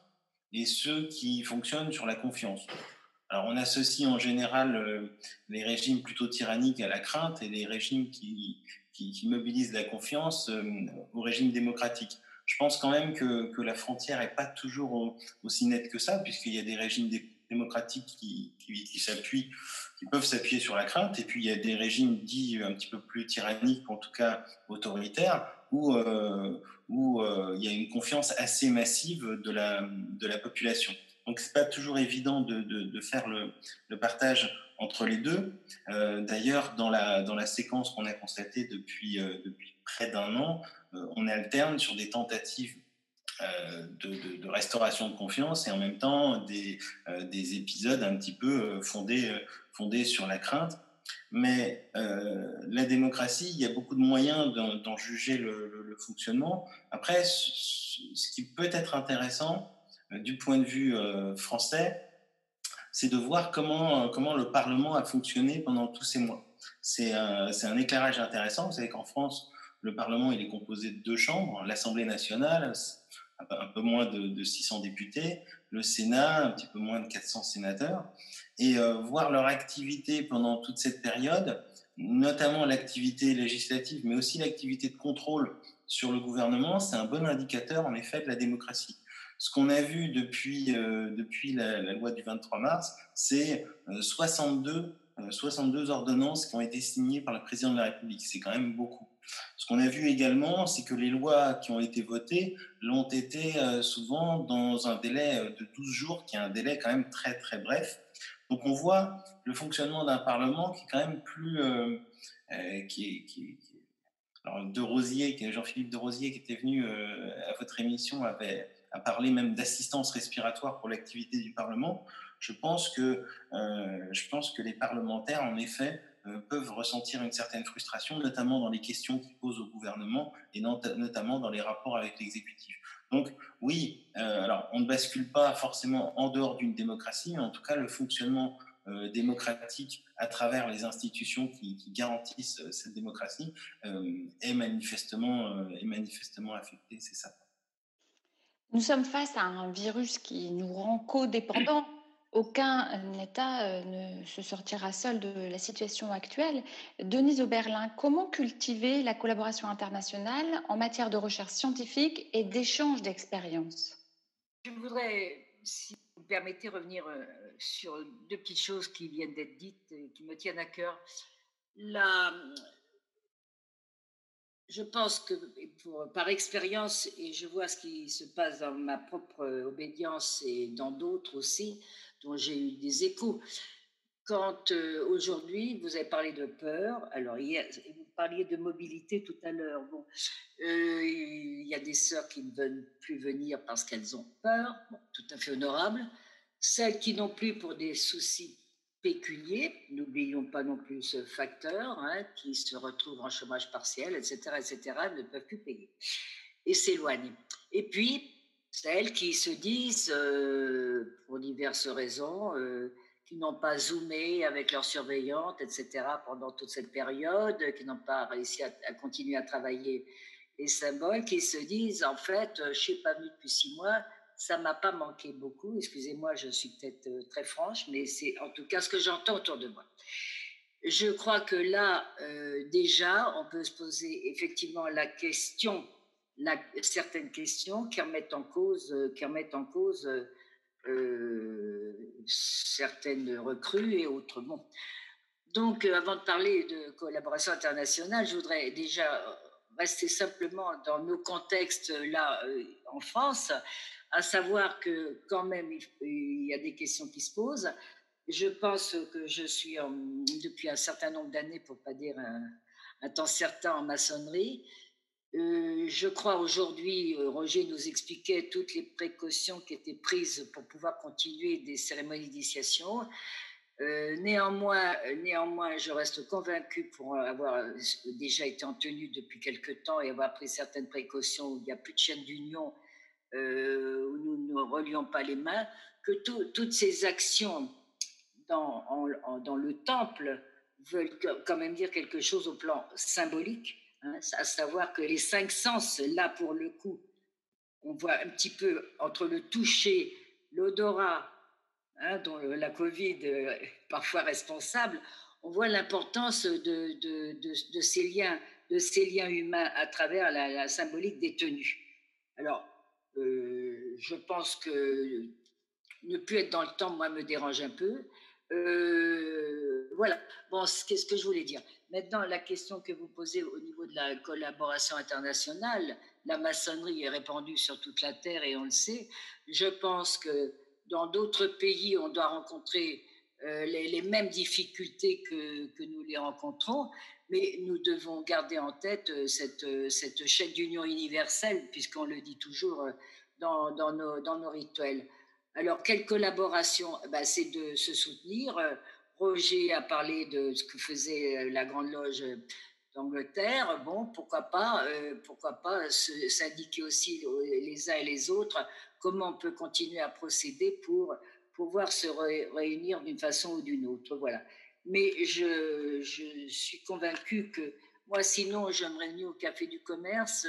et ceux qui fonctionnent sur la confiance. Alors on associe en général euh, les régimes plutôt tyranniques à la crainte et les régimes qui, qui, mobilisent la confiance euh, au régime démocratique. Je pense quand même que, la frontière n'est pas toujours aussi nette que ça, puisqu'il y a des régimes démocratiques qui, qui, qui peuvent s'appuyer sur la crainte, et puis il y a des régimes dits un petit peu plus tyranniques, en tout cas autoritaires, où, euh, où euh, il y a une confiance assez massive de la, de la population. Donc c'est pas toujours évident de, de, faire le, le, partage entre les deux. Euh, d'ailleurs, dans la, dans la séquence qu'on a constatée depuis, depuis près d'un an, on alterne sur des tentatives de, de, restauration de confiance et en même temps des, des épisodes un petit peu fondés, fondés sur la crainte. Mais euh, la démocratie, il y a beaucoup de moyens d'en juger le, fonctionnement. Après, ce, qui peut être intéressant euh, du point de vue euh, français, c'est de voir comment, le Parlement a fonctionné pendant tous ces mois. C'est un, éclairage intéressant. Vous savez qu'en France, le Parlement il est composé de deux chambres, l'Assemblée nationale, un peu moins de, 600 députés, le Sénat, un petit peu moins de 400 sénateurs, et euh, voir leur activité pendant toute cette période, notamment l'activité législative, mais aussi l'activité de contrôle sur le gouvernement, c'est un bon indicateur en effet de la démocratie. Ce qu'on a vu depuis, euh, depuis la, loi du 23 mars, c'est 62, euh, 62 ordonnances qui ont été signées par le président de la République. C'est quand même beaucoup. Ce qu'on a vu également, c'est que les lois qui ont été votées l'ont été euh, souvent dans un délai euh, de 12 jours, qui est un délai quand même très très bref. Donc on voit le fonctionnement d'un Parlement qui est quand même plus... Euh, qui, qui, alors de Rosier, Jean-Philippe de Rosier qui était venu à votre émission avait a parlé même d'assistance respiratoire pour l'activité du Parlement. Je pense que je pense que les parlementaires en effet euh, peuvent ressentir une certaine frustration, notamment dans les questions qu'ils posent au gouvernement et notamment dans les rapports avec l'exécutif. Donc oui, euh, on ne bascule pas forcément en dehors d'une démocratie, mais en tout cas le fonctionnement euh, démocratique à travers les institutions qui, garantissent cette démocratie est manifestement est manifestement affecté, c'est ça. Nous sommes face à un virus qui nous rend codépendants aucun État euh, ne se sortira seul de la situation actuelle. Denise Oberlin, comment cultiver la collaboration internationale en matière de recherche scientifique et d'échange d'expériences? Je voudrais, si vous me permettez, revenir euh, sur deux petites choses qui viennent d'être dites et qui me tiennent à cœur. Je pense que par expérience, et je vois ce qui se passe dans ma propre obédience et dans d'autres aussi, dont j'ai eu des échos. Quand euh, aujourd'hui, vous avez parlé de peur, alors hier, parliez de mobilité tout à l'heure. Bon, euh, il y a des sœurs qui ne veulent plus venir parce qu'elles ont peur, tout à fait honorable. Celles qui n'ont plus pour des soucis pécuniers, n'oublions pas non plus ce facteur, hein, qui se retrouvent en chômage partiel, etc., etc., ne peuvent plus payer et s'éloignent. Et puis, celles qui se disent, euh, pour diverses raisons, euh, qui n'ont pas zoomé avec leur surveillante, etc., pendant toute cette période, qui n'ont pas réussi à, continuer à travailler les symboles, qui se disent, en fait, je ne suis pas venue depuis six mois, ça m'a pas manqué beaucoup. Excusez-moi, je suis peut-être euh, très franche, mais c'est en tout cas ce que j'entends autour de moi. Je crois que là, déjà, on peut se poser effectivement la question certaines questions qui remettent en cause, euh, qui remettent en cause euh, certaines recrues et autres. Donc, euh, avant de parler de collaboration internationale, je voudrais déjà rester simplement dans nos contextes là en France, à savoir que quand même il y a des questions qui se posent. Je pense que je suis depuis un certain nombre d'années, pour pas dire un temps certain, en maçonnerie. Euh, je crois aujourd'hui, euh, Roger nous expliquait toutes les précautions qui étaient prises pour pouvoir continuer des cérémonies d'initiation. Euh, néanmoins, néanmoins, je reste convaincu pour avoir déjà été en tenue depuis quelque temps et avoir pris certaines précautions où il n'y a plus de chaîne d'union, où nous ne relions pas les mains, que toutes ces actions dans le temple veulent quand même dire quelque chose au plan symbolique Hein, à savoir que les cinq sens, là pour le coup, on voit un petit peu entre le toucher, l'odorat, hein, dont la Covid est parfois responsable, on voit l'importance de, de, ces liens, de ces liens humains à travers la, symbolique des tenues. Alors, euh, je pense que ne plus être dans le temps, moi, me dérange un peu. Euh, voilà. Bon, qu'est-ce que je voulais dire Maintenant, la question que vous posez au niveau de la collaboration internationale, la maçonnerie est répandue sur toute la Terre et on le sait. Je pense que dans d'autres pays, on doit rencontrer euh, les, mêmes difficultés que, nous les rencontrons, mais nous devons garder en tête euh, cette, cette chaîne d'union universelle, puisqu'on le dit toujours dans, dans, nos, dans nos rituels. Alors, quelle collaboration? Eh ben, C'est de se soutenir. Euh, Roger a parlé de ce que faisait euh, la Grande Loge d'Angleterre. Bon, pourquoi pas, euh, pourquoi pas s'indiquer aussi les uns et les autres comment on peut continuer à procéder pour pouvoir se réunir d'une façon ou d'une autre. Voilà. Mais je, suis convaincue que moi, sinon, j'aimerais venir au Café du Commerce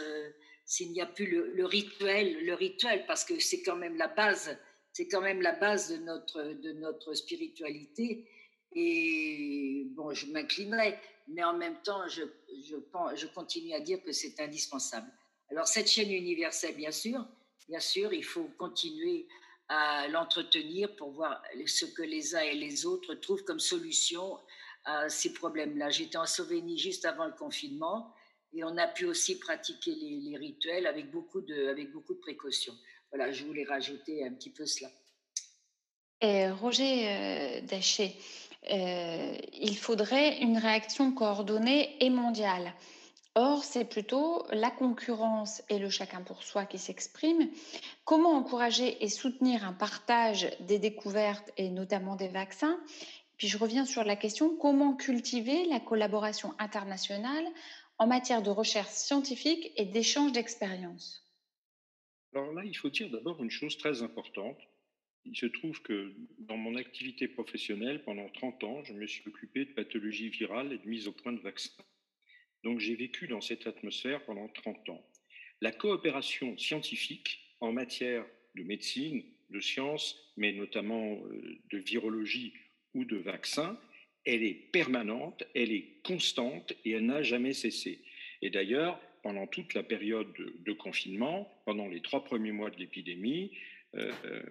s'il n'y a plus le, le, rituel, le rituel, parce que c'est quand même la base c'est quand même la base de notre, de notre spiritualité. Et bon, je m'inclinerai, mais en même temps, je, je, je continue à dire que c'est indispensable. Alors, cette chaîne universelle, bien sûr, bien sûr, il faut continuer à l'entretenir pour voir ce que les uns et les autres trouvent comme solution à ces problèmes-là. J'étais en Slovénie juste avant le confinement et on a pu aussi pratiquer les, les rituels avec beaucoup de, avec beaucoup de précautions. Voilà, je voulais rajouter un petit peu cela. Et Roger euh, Daché, euh, il faudrait une réaction coordonnée et mondiale. Or, c'est plutôt la concurrence et le chacun pour soi qui s'expriment. Comment encourager et soutenir un partage des découvertes et notamment des vaccins? Puis je reviens sur la question comment cultiver la collaboration internationale en matière de recherche scientifique et d'échange d'expériences? Alors là, il faut dire d'abord une chose très importante. Il se trouve que dans mon activité professionnelle, pendant 30 ans, je me suis occupé de pathologie virale et de mise au point de vaccins. Donc j'ai vécu dans cette atmosphère pendant 30 ans. La coopération scientifique en matière de médecine, de sciences, mais notamment euh, de virologie ou de vaccins, elle est permanente, elle est constante et elle n'a jamais cessé. Et d'ailleurs, pendant toute la période de, confinement, pendant les trois premiers mois de l'épidémie,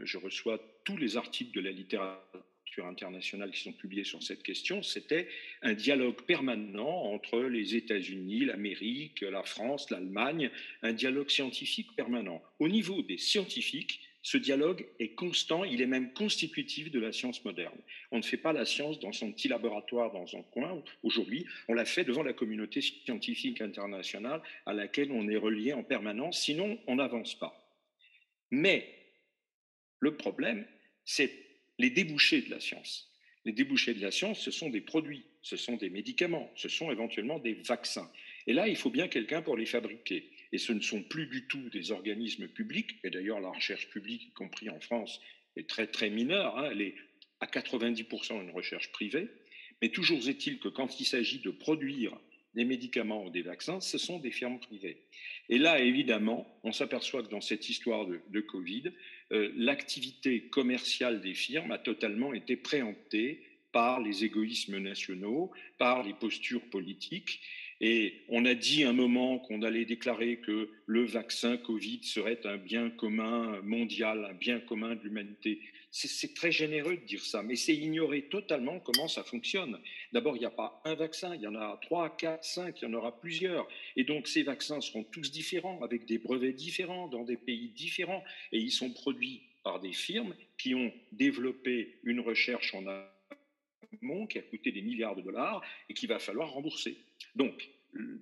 je reçois tous les articles de la littérature internationale qui sont publiés sur cette question. C'était un dialogue permanent entre les États-Unis, l'Amérique, la France, l'Allemagne, un dialogue scientifique permanent. Au niveau des scientifiques, Ce dialogue est constant, il est même constitutif de la science moderne. On ne fait pas la science dans son petit laboratoire dans un coin. Aujourd'hui, on l'a fait devant la communauté scientifique internationale à laquelle on est relié en permanence, sinon on n'avance pas. Mais le problème, c'est les débouchés de la science. Les débouchés de la science, ce sont des produits, ce sont des médicaments, ce sont éventuellement des vaccins. Et là, il faut bien quelqu'un pour les fabriquer et ce ne sont plus du tout des organismes publics, et d'ailleurs la recherche publique, y compris en France, est très très mineure, hein. elle est à 90% une recherche privée, mais toujours est-il que quand il s'agit de produire des médicaments ou des vaccins, ce sont des firmes privées. Et là, évidemment, on s'aperçoit que dans cette histoire de, Covid, euh, l'activité commerciale des firmes a totalement été préemptée par les égoïsmes nationaux, par les postures politiques, et on a dit un moment qu'on allait déclarer que le vaccin Covid serait un bien commun mondial, un bien commun de l'humanité. C'est très généreux de dire ça, mais c'est ignorer totalement comment ça fonctionne. D'abord, il n'y a pas un vaccin, il y en a trois, quatre, cinq, il y en aura plusieurs. Et donc, ces vaccins seront tous différents, avec des brevets différents, dans des pays différents, et ils sont produits par des firmes qui ont développé une recherche en amont qui a coûté des milliards de dollars et qu'il va falloir rembourser. Donc,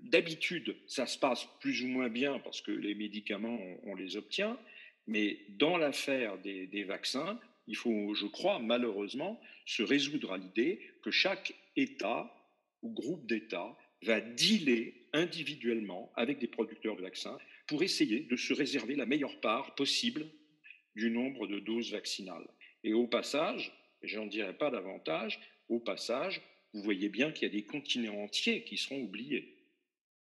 d'habitude, ça se passe plus ou moins bien parce que les médicaments, on, les obtient, mais dans l'affaire des, vaccins, il faut, je crois, malheureusement, se résoudre à l'idée que chaque État ou groupe d'États va dealer individuellement avec des producteurs de vaccins pour essayer de se réserver la meilleure part possible du nombre de doses vaccinales. Et au passage, et je n'en dirai pas davantage, au passage, vous voyez bien qu'il y a des continents entiers qui seront oubliés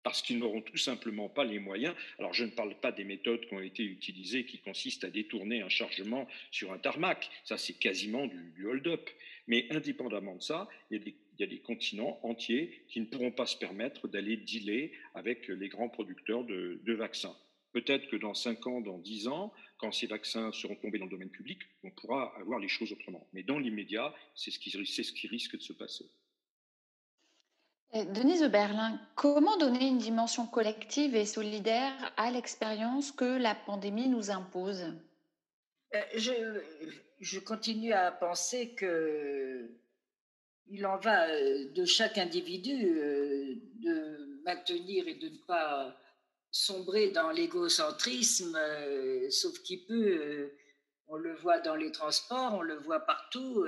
parce qu'ils n'auront tout simplement pas les moyens. Alors je ne parle pas des méthodes qui ont été utilisées qui consistent à détourner un chargement sur un tarmac, ça c'est quasiment du, hold-up. Mais indépendamment de ça, il y, a des, continents entiers qui ne pourront pas se permettre d'aller dealer avec les grands producteurs de, vaccins. Peut-être que dans 5 ans, dans 10 ans, quand ces vaccins seront tombés dans le domaine public, on pourra avoir les choses autrement. Mais dans l'immédiat, c'est ce, ce qui risque de se passer. Denise Berlin, comment donner une dimension collective et solidaire à l'expérience que la pandémie nous impose? Euh, je, continue à penser que il en va euh, de chaque individu euh, de maintenir et de ne pas sombrer dans l'égocentrisme, sauf qu'il peut. On le voit dans les transports, on le voit partout.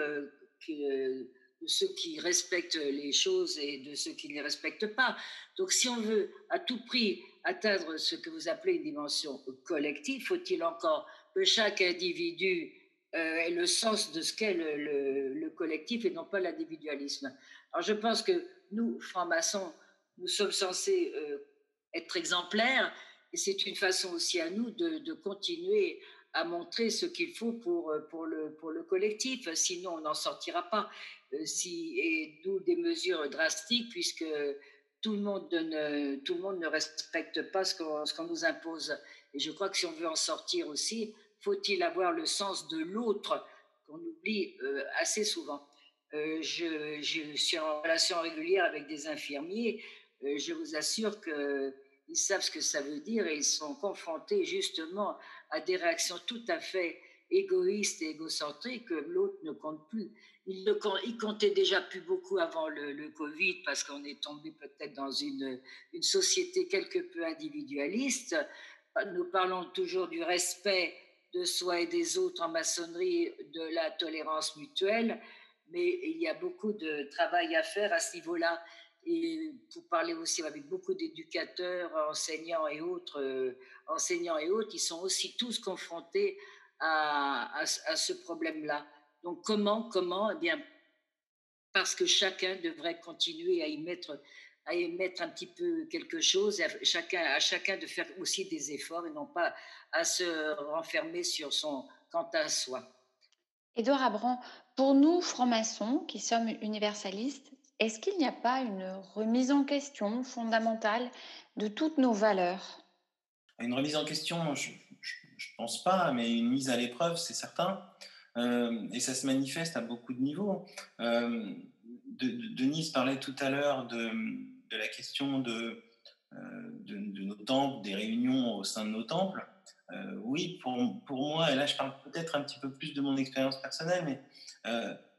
Que, de ceux qui respectent les choses et de ceux qui ne les respectent pas. Donc si on veut à tout prix atteindre ce que vous appelez une dimension collective, faut-il encore que chaque individu euh, ait le sens de ce qu'est le, collectif et non pas l'individualisme? Alors je pense que nous, francs-maçons, nous sommes censés euh, être exemplaires et c'est une façon aussi à nous de, continuer à montrer ce qu'il faut euh, pour, le, pour le collectif, sinon on n'en sortira pas. Euh, et d'où des mesures drastiques, puisque tout le monde ne, tout le monde ne respecte pas ce qu'on nous impose. Et je crois que si on veut en sortir aussi, faut-il avoir le sens de l'autre qu'on oublie euh, assez souvent. je, je, suis en relation régulière avec des infirmiers. je vous assure que ils savent ce que ça veut dire et ils sont confrontés justement à des réactions tout à fait égoïstes et égocentriques que l'autre ne compte plus. Il, comptait déjà plus beaucoup avant le, Covid parce qu'on est tombé peut-être dans une, société quelque peu individualiste. Nous parlons toujours du respect de soi et des autres en maçonnerie, de la tolérance mutuelle, mais il y a beaucoup de travail à faire à ce niveau-là et pour parler aussi avec beaucoup d'éducateurs, enseignants et autres, euh, enseignants et autres, ils sont aussi tous confrontés à, ce problème-là. Donc comment, comment Eh bien, parce que chacun devrait continuer à y mettre, à y mettre un petit peu quelque chose, à chacun, à chacun de faire aussi des efforts et non pas à se renfermer sur son quant à soi. Édouard Abran, pour nous francs-maçons qui sommes universalistes, est-ce qu'il n'y a pas une remise en question fondamentale de toutes nos valeurs? Une remise en question, je ne pense pas, mais une mise à l'épreuve, c'est certain. Euh, et ça se manifeste à beaucoup de niveaux. Euh, Denise parlait tout à l'heure de, la question de de, nos temples, des réunions au sein de nos temples, oui, pour, pour, moi, et là je parle peut-être un petit peu plus de mon expérience personnelle, mais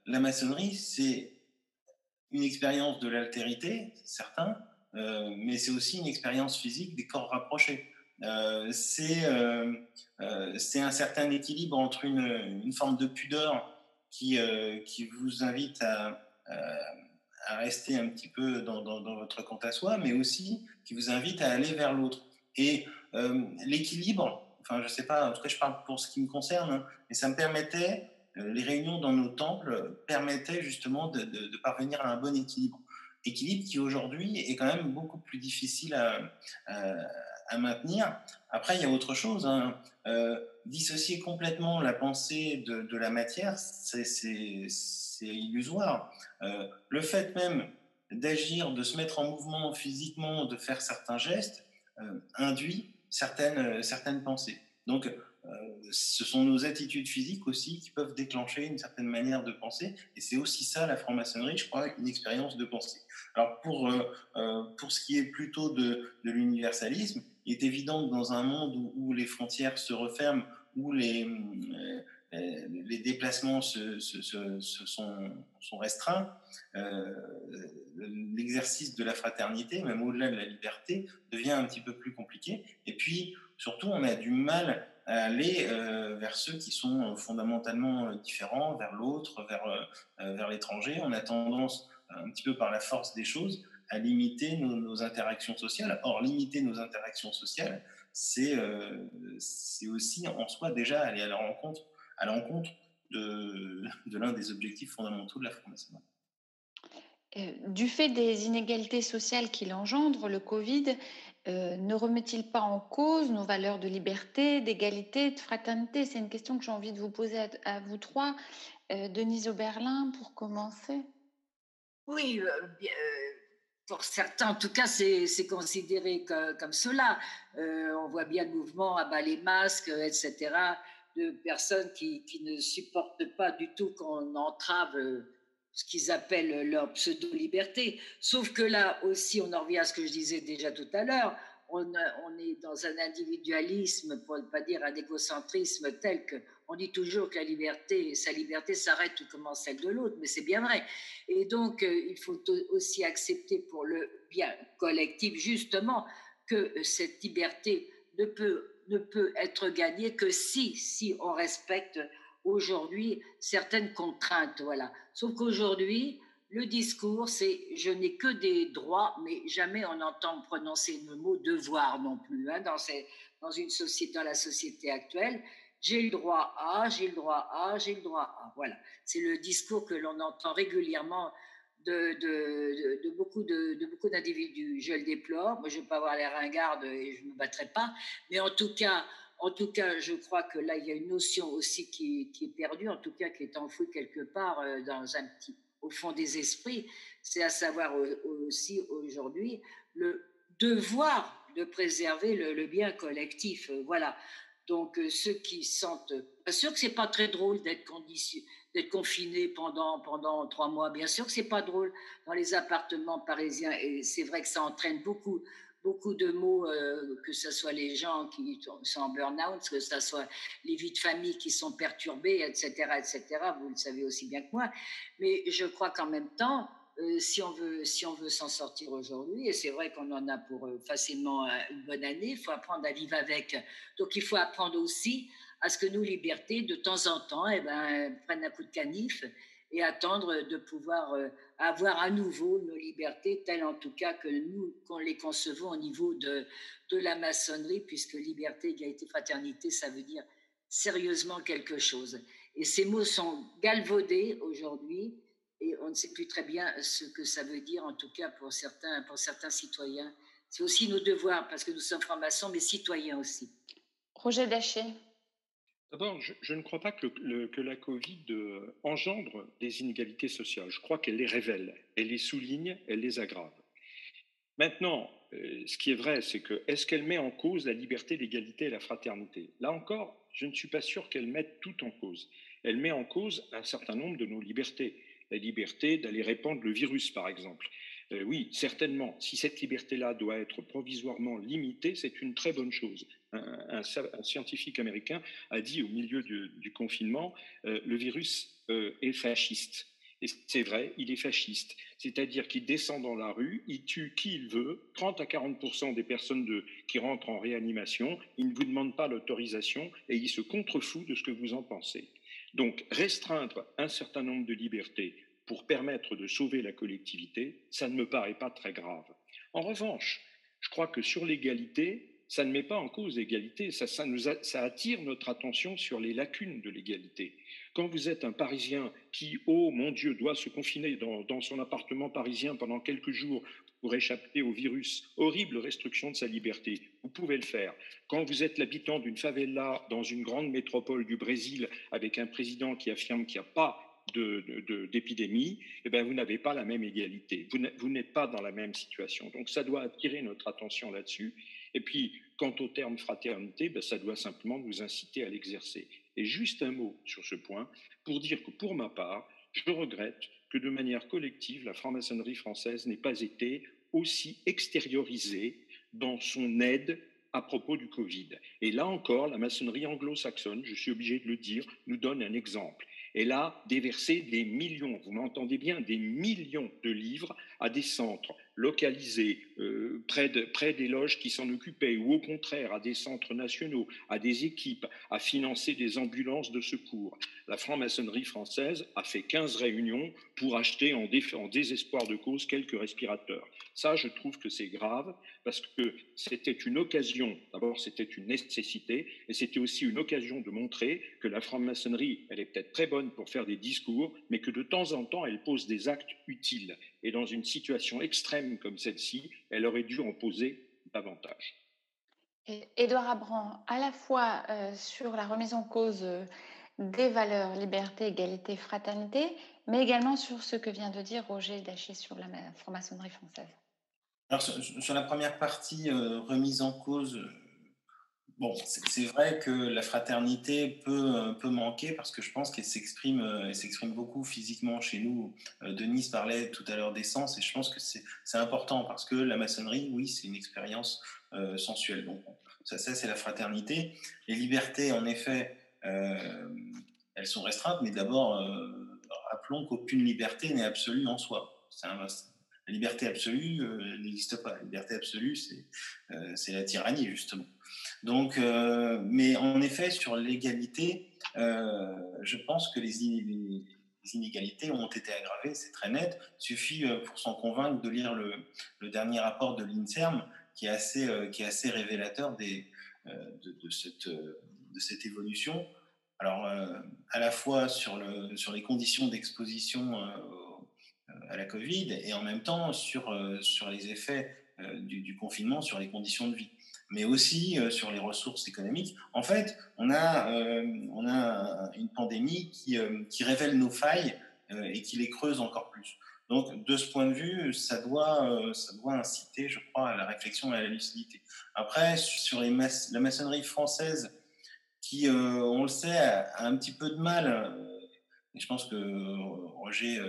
la maçonnerie, c'est une expérience de l'altérité, certain, mais c'est aussi une expérience physique des corps rapprochés. Euh, euh, euh, c'est un certain équilibre entre une, forme de pudeur qui, vous invite à, rester un petit peu dans, votre compte à soi, mais aussi qui vous invite à aller vers l'autre. Et l'équilibre, enfin je ne sais pas, en tout cas je parle pour ce qui me concerne, hein, mais ça me permettait, les réunions dans nos temples permettaient justement de, parvenir à un bon équilibre équilibre qui aujourd'hui est quand même beaucoup plus difficile à maintenir. Après, il y a autre chose. Hein. Euh, dissocier complètement la pensée de, la matière, c'est illusoire. Euh, le fait même d'agir, de se mettre en mouvement physiquement, de faire certains gestes, euh, induit certaines, pensées. Donc, ce sont nos attitudes physiques aussi qui peuvent déclencher une certaine manière de penser. Et c'est aussi ça, la franc-maçonnerie, je crois, une expérience de pensée. Alors, pour, pour ce qui est plutôt de l'universalisme, il est évident que dans un monde où, les frontières se referment, où les, euh, les déplacements se, sont, sont, restreints, euh, l'exercice de la fraternité, même au-delà de la liberté, devient un petit peu plus compliqué. Et puis, surtout, on a du mal à aller euh, vers ceux qui sont fondamentalement différents, vers l'autre, vers, vers l'étranger. On a tendance, un petit peu par la force des choses, à limiter nos, interactions sociales. Or, limiter nos interactions sociales, c'est euh, aussi en soi déjà aller à la rencontre, à l'encontre de, de l'un des objectifs fondamentaux de la franc-maçonnerie. Euh, du fait des inégalités sociales qu'il engendre, le Covid euh, ne remet-il pas en cause nos valeurs de liberté, d'égalité, de fraternité? C'est une question que j'ai envie de vous poser à, vous trois. Denise Oberlin, pour commencer. Oui, bien, pour certains, en tout cas, c'est considéré comme, cela. Euh, on voit bien le mouvement à bas les masques, etc., de personnes qui, ne supportent pas du tout qu'on entrave euh, ce qu'ils appellent leur pseudo-liberté. Sauf que là aussi, on en revient à ce que je disais déjà tout à l'heure, on, on, est dans un individualisme, pour ne pas dire un égocentrisme tel que on dit toujours que la liberté, sa liberté s'arrête tout comme celle de l'autre, mais c'est bien vrai. Et donc, euh, il faut aussi accepter pour le bien collectif, justement, que euh, cette liberté ne peut, ne peut être gagnée que si, si on respecte aujourd'hui certaines contraintes. Voilà. Sauf qu'aujourd'hui, le discours, c'est je n'ai que des droits, mais jamais on entend prononcer le mot devoir non plus hein, dans, dans, une société, dans la société actuelle j'ai le droit à, j'ai le droit à, j'ai le droit à. Voilà, c'est le discours que l'on entend régulièrement de, de, beaucoup de, beaucoup d'individus. Je le déplore. Moi, je ne veux pas avoir les ringarde et je ne me battrai pas. Mais en tout cas, en tout cas, je crois que là, il y a une notion aussi qui, qui est perdue, en tout cas qui est enfouie quelque part euh, dans un petit, au fond des esprits. C'est à savoir aussi aujourd'hui le devoir de préserver le bien collectif. Voilà. Donc, euh, ceux qui sentent. Bien sûr que c'est pas très drôle d'être confiné pendant, pendant trois mois. Bien sûr que c'est pas drôle dans les appartements parisiens. Et c'est vrai que ça entraîne beaucoup, beaucoup de mots, euh, que ce soit les gens qui sont en burn-out, que ce soit les vies de famille qui sont perturbées, etc., etc. Vous le savez aussi bien que moi. Mais je crois qu'en même temps, euh, si on veut si on veut s'en sortir aujourd'hui, et c'est vrai qu'on en a pour euh, facilement euh, une bonne année, il faut apprendre à vivre avec. Donc il faut apprendre aussi à ce que nos libertés, de temps en temps, eh ben, prennent un coup de canif et attendre de pouvoir avoir à nouveau nos libertés, telles en tout cas que nous, qu'on les concevons au niveau de, de la maçonnerie, puisque liberté, égalité, fraternité, ça veut dire sérieusement quelque chose. Et ces mots sont galvaudés aujourd'hui et on ne sait plus très bien ce que ça veut dire, en tout cas pour certains, pour certains citoyens. C'est aussi nos devoirs, parce que nous sommes francs-maçons, mais citoyens aussi. Roger Daché. D'abord, je, ne crois pas que, le, que la Covid euh, engendre des inégalités sociales. Je crois qu'elle les révèle, elle les souligne, elle les aggrave. Maintenant, euh, ce qui est vrai, c'est que est-ce qu'elle met en cause la liberté, l'égalité et la fraternité? Là encore, je ne suis pas sûr qu'elle mette tout en cause. Elle met en cause un certain nombre de nos libertés la liberté d'aller répandre le virus, par exemple. Euh, oui, certainement, si cette liberté-là doit être provisoirement limitée, c'est une très bonne chose. Un, scientifique américain a dit au milieu du, confinement, euh, le virus euh, est fasciste. Et c'est vrai, il est fasciste. C'est-à-dire qu'il descend dans la rue, il tue qui il veut, 30 à 40 des personnes qui rentrent en réanimation, il ne vous demande pas l'autorisation et il se contrefout de ce que vous en pensez. Donc, restreindre un certain nombre de libertés pour permettre de sauver la collectivité, ça ne me paraît pas très grave. En revanche, je crois que sur l'égalité, ça ne met pas en cause l'égalité, ça, attire notre attention sur les lacunes de l'égalité. Quand vous êtes un Parisien qui, oh mon Dieu, doit se confiner dans son appartement parisien pendant quelques jours pour échapper au virus, horrible restriction de sa liberté, vous pouvez le faire. Quand vous êtes l'habitant d'une favela dans une grande métropole du Brésil avec un président qui affirme qu'il n'y a pas d'épidémie, eh bien, vous n'avez pas la même égalité. Vous n'êtes pas dans la même situation. Donc, ça doit attirer notre attention là-dessus. Et puis, quant au terme fraternité, ben, ça doit simplement nous inciter à l'exercer. Et juste un mot sur ce point, pour dire que pour ma part, je regrette que de manière collective, la franc-maçonnerie française n'ait pas été aussi extériorisée dans son aide à propos du Covid. Et là encore, la maçonnerie anglo-saxonne, je suis obligé de le dire, nous donne un exemple. Elle a déversé des millions, vous m'entendez bien, des millions de livres à des centres localisés euh, près, de, près des loges qui s'en occupaient, ou au contraire à des centres nationaux, à des équipes, à financer des ambulances de secours. La franc-maçonnerie française a fait 15 réunions pour acheter en, en désespoir de cause quelques respirateurs. Ça, je trouve que c'est grave parce que c'était une occasion, d'abord c'était une nécessité, et c'était aussi une occasion de montrer que la franc-maçonnerie, elle est peut-être très bonne pour faire des discours, mais que de temps en temps, elle pose des actes utiles. Et dans une situation extrême comme celle-ci, elle aurait dû en poser davantage. Édouard Abran, à la fois euh, sur la remise en cause euh, des valeurs liberté, égalité, fraternité, mais également sur ce que vient de dire Roger Dachy sur la franc-maçonnerie française. Alors, sur, la première partie, euh, remise en cause, Bon, c'est vrai que la fraternité peut, euh, peut manquer parce que je pense qu'elle s'exprime, euh, beaucoup physiquement chez nous. Euh, Denise parlait tout à l'heure d'essence et je pense que c'est important parce que la maçonnerie, oui, c'est une expérience sensuelle. Donc, ça, ça c'est la fraternité. Les libertés, en effet, elles sont restreintes, mais d'abord, rappelons qu'aucune liberté n'est absolue en soi. Un, liberté absolue n'existe pas. La liberté absolue, c'est la tyrannie, justement. Donc, euh, mais en effet, sur l'égalité, euh, je pense que les, inégalités ont été aggravées, c'est très net. Il suffit, euh, pour s'en convaincre, de lire le, dernier rapport de l'INSERM, qui est assez, qui est assez révélateur des, de, cette, de cette évolution. Alors, à la fois sur, le, sur les conditions d'exposition à la Covid et en même temps sur, sur les effets du, confinement sur les conditions de vie mais aussi euh, sur les ressources économiques. En fait, on a, euh, on a une pandémie qui, euh, qui révèle nos failles et qui les creuse encore plus. Donc, de ce point de vue, ça doit, ça doit inciter, je crois, à la réflexion et à la lucidité. Après, sur la maçonnerie française, qui, on le sait, a, un petit peu de mal, et je pense que Roger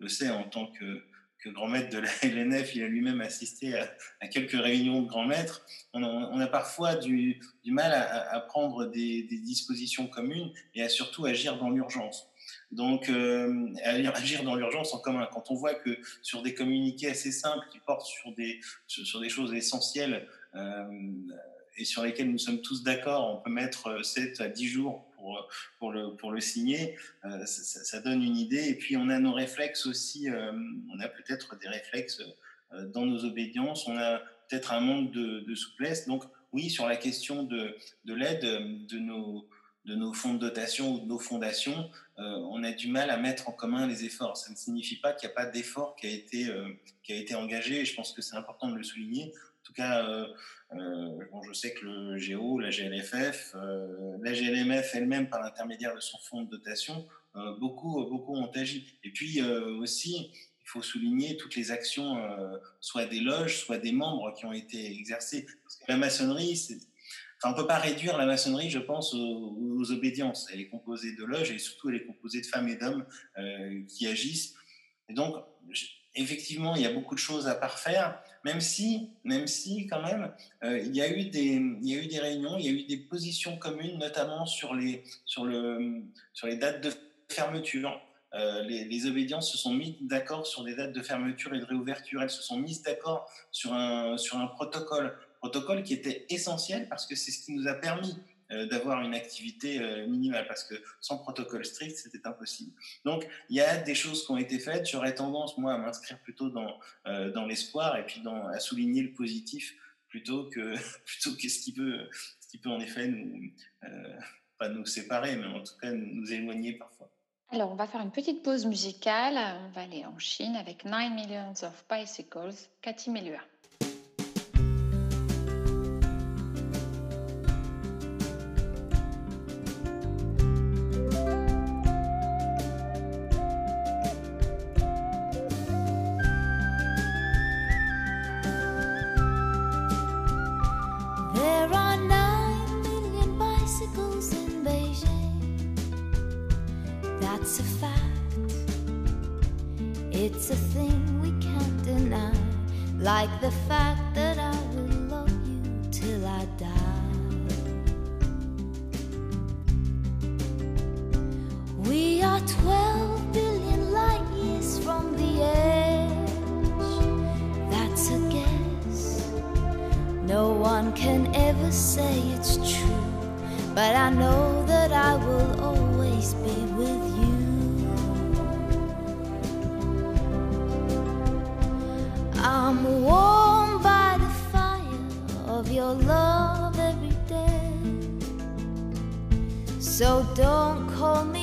le sait en tant que grand maître de la LNF, il a lui-même assisté à, quelques réunions de grand maître. On a, parfois du, mal à, prendre des, dispositions communes et à surtout agir dans l'urgence. Donc, euh, agir dans l'urgence en commun. Quand on voit que sur des communiqués assez simples qui portent sur des, choses essentielles euh, et sur lesquelles nous sommes tous d'accord, on peut mettre 7 à 10 jours pour, le, pour le signer, euh, ça, donne une idée. Et puis on a nos réflexes aussi, euh, on a peut-être des réflexes euh, dans nos obédiences, on a peut-être un manque de, souplesse. Donc oui, sur la question de, de l'aide de nos, de nos fonds de dotation ou de nos fondations, on a du mal à mettre en commun les efforts. Ça ne signifie pas qu'il n'y a pas d'effort qui, a été qui a été engagé, et je pense que c'est important de le souligner. En tout cas, euh, euh, bon, je sais que le GO, la GLFF, euh, la GLMF elle-même, par l'intermédiaire de son fonds de dotation, beaucoup, beaucoup ont agi. Et puis aussi, il faut souligner toutes les actions, soit des loges, soit des membres qui ont été exercées. Parce que la maçonnerie, Enfin, on ne peut pas réduire la maçonnerie, je pense, aux, obédiences. Elle est composée de loges et surtout elle est composée de femmes et d'hommes qui agissent. Et donc, effectivement, il y a beaucoup de choses à parfaire, même si, même si quand même, euh, il, y a eu des, il y a eu des réunions, il y a eu des positions communes, notamment sur les, sur le, sur les dates de fermeture. Euh, les, les, obédiences se sont mis d'accord sur des dates de fermeture et de réouverture. Elles se sont mises d'accord sur un, sur un protocole, protocole qui était essentiel parce que c'est ce qui nous a permis d'avoir une activité euh, minimale parce que sans protocole strict, c'était impossible. Donc, il y a des choses qui ont été faites. J'aurais tendance, moi, à m'inscrire plutôt dans, euh, dans l'espoir et puis dans, à souligner le positif plutôt que, plutôt que ce qui peut, qui peut en effet nous, nous séparer, mais en tout cas nous éloigner parfois. Alors, on va faire une petite pause musicale. On va aller en Chine avec Nine Millions of Bicycles, Cathy Melua. 12 billion light years from the edge. That's a guess. No one can ever say it's true, but I know that I will always be with you. I'm warmed by the fire of your love every day. So don't call me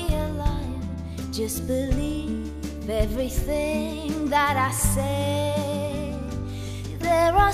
just believe everything that I say. There are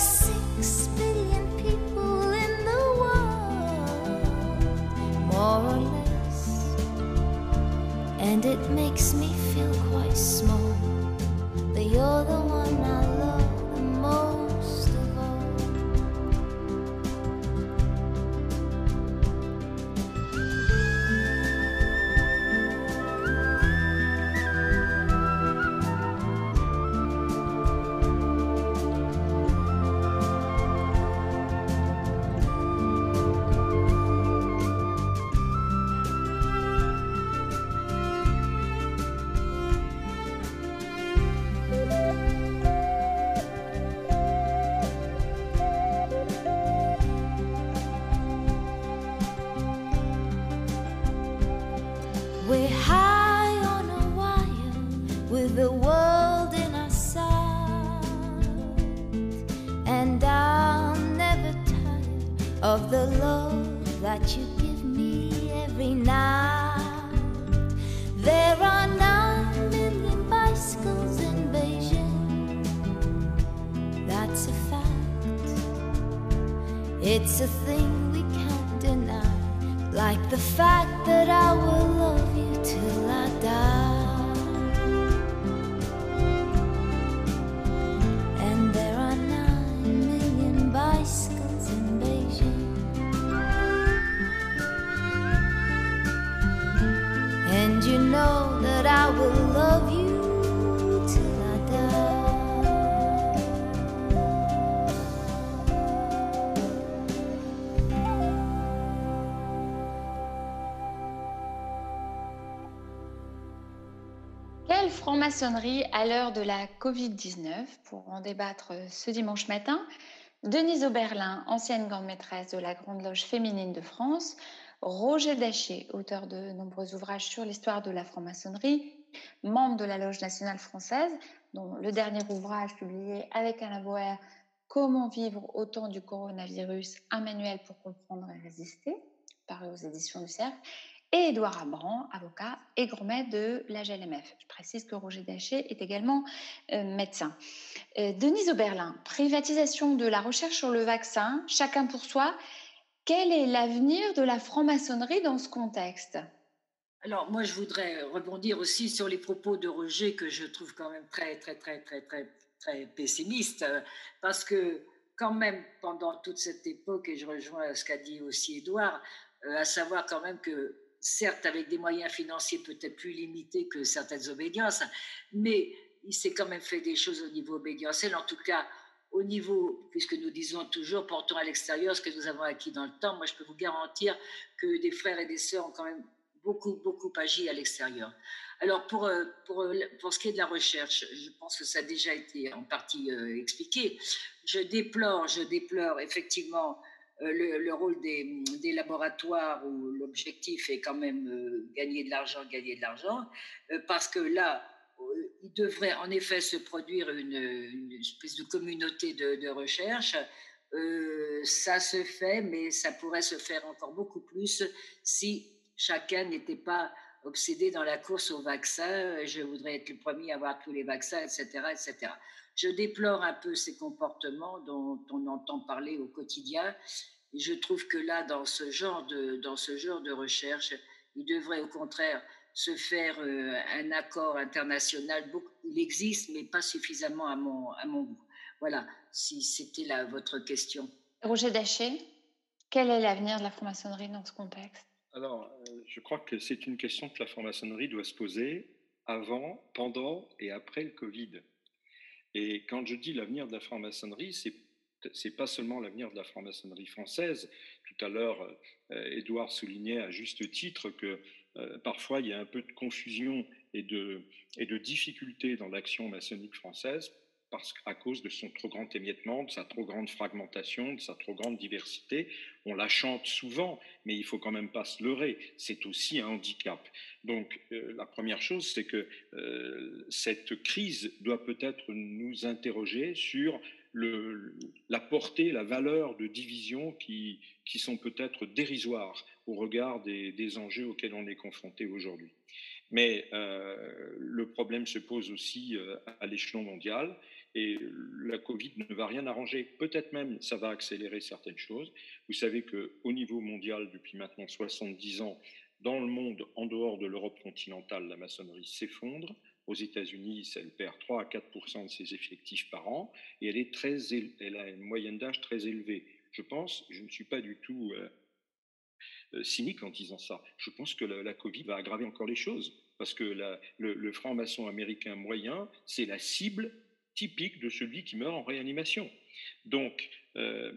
franc-maçonnerie à l'heure de la Covid-19 pour en débattre ce dimanche matin. Denise Oberlin, ancienne grande maîtresse de la Grande Loge féminine de France, Roger Daché, auteur de nombreux ouvrages sur l'histoire de la franc-maçonnerie, membre de la Loge nationale française, dont le dernier ouvrage publié avec Alain Boer, Comment vivre au temps du coronavirus, un manuel pour comprendre et résister, paru aux éditions du Cercle, et Édouard Abran, avocat et grand maître de la GLMF. Je précise que Roger Daché est également euh, médecin. Euh, Denise Oberlin, privatisation de la recherche sur le vaccin, chacun pour soi. Quel est l'avenir de la franc-maçonnerie dans ce contexte? Alors moi, je voudrais rebondir aussi sur les propos de Roger que je trouve quand même très, très, très, très, très, très pessimistes, parce que quand même, pendant toute cette époque, et je rejoins ce qu'a dit aussi Édouard, euh, à savoir quand même que certes avec des moyens financiers peut-être plus limités que certaines obédiences, mais il s'est quand même fait des choses au niveau obédientiel, en tout cas au niveau, puisque nous disons toujours, portons à l'extérieur ce que nous avons acquis dans le temps. Moi, je peux vous garantir que des frères et des sœurs ont quand même beaucoup, beaucoup agi à l'extérieur. Alors, pour, euh, pour, euh, pour ce qui est de la recherche, je pense que ça a déjà été en partie euh, expliqué. Je déplore, je déplore effectivement le, le, rôle des, laboratoires où l'objectif est quand même gagner de l'argent, gagner de l'argent, parce que là, il devrait en effet se produire une, espèce de communauté de, recherche. Euh, ça se fait, mais ça pourrait se faire encore beaucoup plus si chacun n'était pas obsédé dans la course au vaccin. Je voudrais être le premier à avoir tous les vaccins, etc., etc. Je déplore un peu ces comportements dont on entend parler au quotidien. Et je trouve que là, dans ce genre de, dans ce genre de recherche, il devrait au contraire se faire euh, un accord international. Il existe, mais pas suffisamment à mon, à mon goût. Voilà, si c'était là votre question. Roger Daché, quel est l'avenir de la franc-maçonnerie dans ce contexte? Alors, euh, je crois que c'est une question que la franc-maçonnerie doit se poser avant, pendant et après le Covid. Et quand je dis l'avenir de la franc-maçonnerie, c'est c'est pas seulement l'avenir de la franc-maçonnerie française. Tout à l'heure, euh, Édouard soulignait à juste titre que euh, parfois il y a un peu de confusion et de, et de difficulté dans l'action maçonnique française parce qu'à cause de son trop grand émiettement, de sa trop grande fragmentation, de sa trop grande diversité. On la chante souvent, mais il faut quand même pas se leurrer. C'est aussi un handicap. Donc, euh, la première chose, c'est que cette crise doit peut-être nous interroger sur la portée, la valeur de divisions qui, sont peut-être dérisoires au regard des, des, enjeux auxquels on est confronté aujourd'hui. Mais euh, le problème se pose aussi euh, à l'échelon mondial et la Covid ne va rien arranger. Peut-être même ça va accélérer certaines choses. Vous savez qu'au niveau mondial, depuis maintenant 70 ans, dans le monde, en dehors de l'Europe continentale, la maçonnerie s'effondre. Aux États-Unis, elle perd 3 à 4 de ses effectifs par an et elle, est très, elle a une moyenne d'âge très élevée. Je pense, je ne suis pas du tout euh, euh, cynique en disant ça, je pense que la, Covid va aggraver encore les choses parce que le franc-maçon américain moyen, c'est la cible typique de celui qui meurt en réanimation. Donc, euh,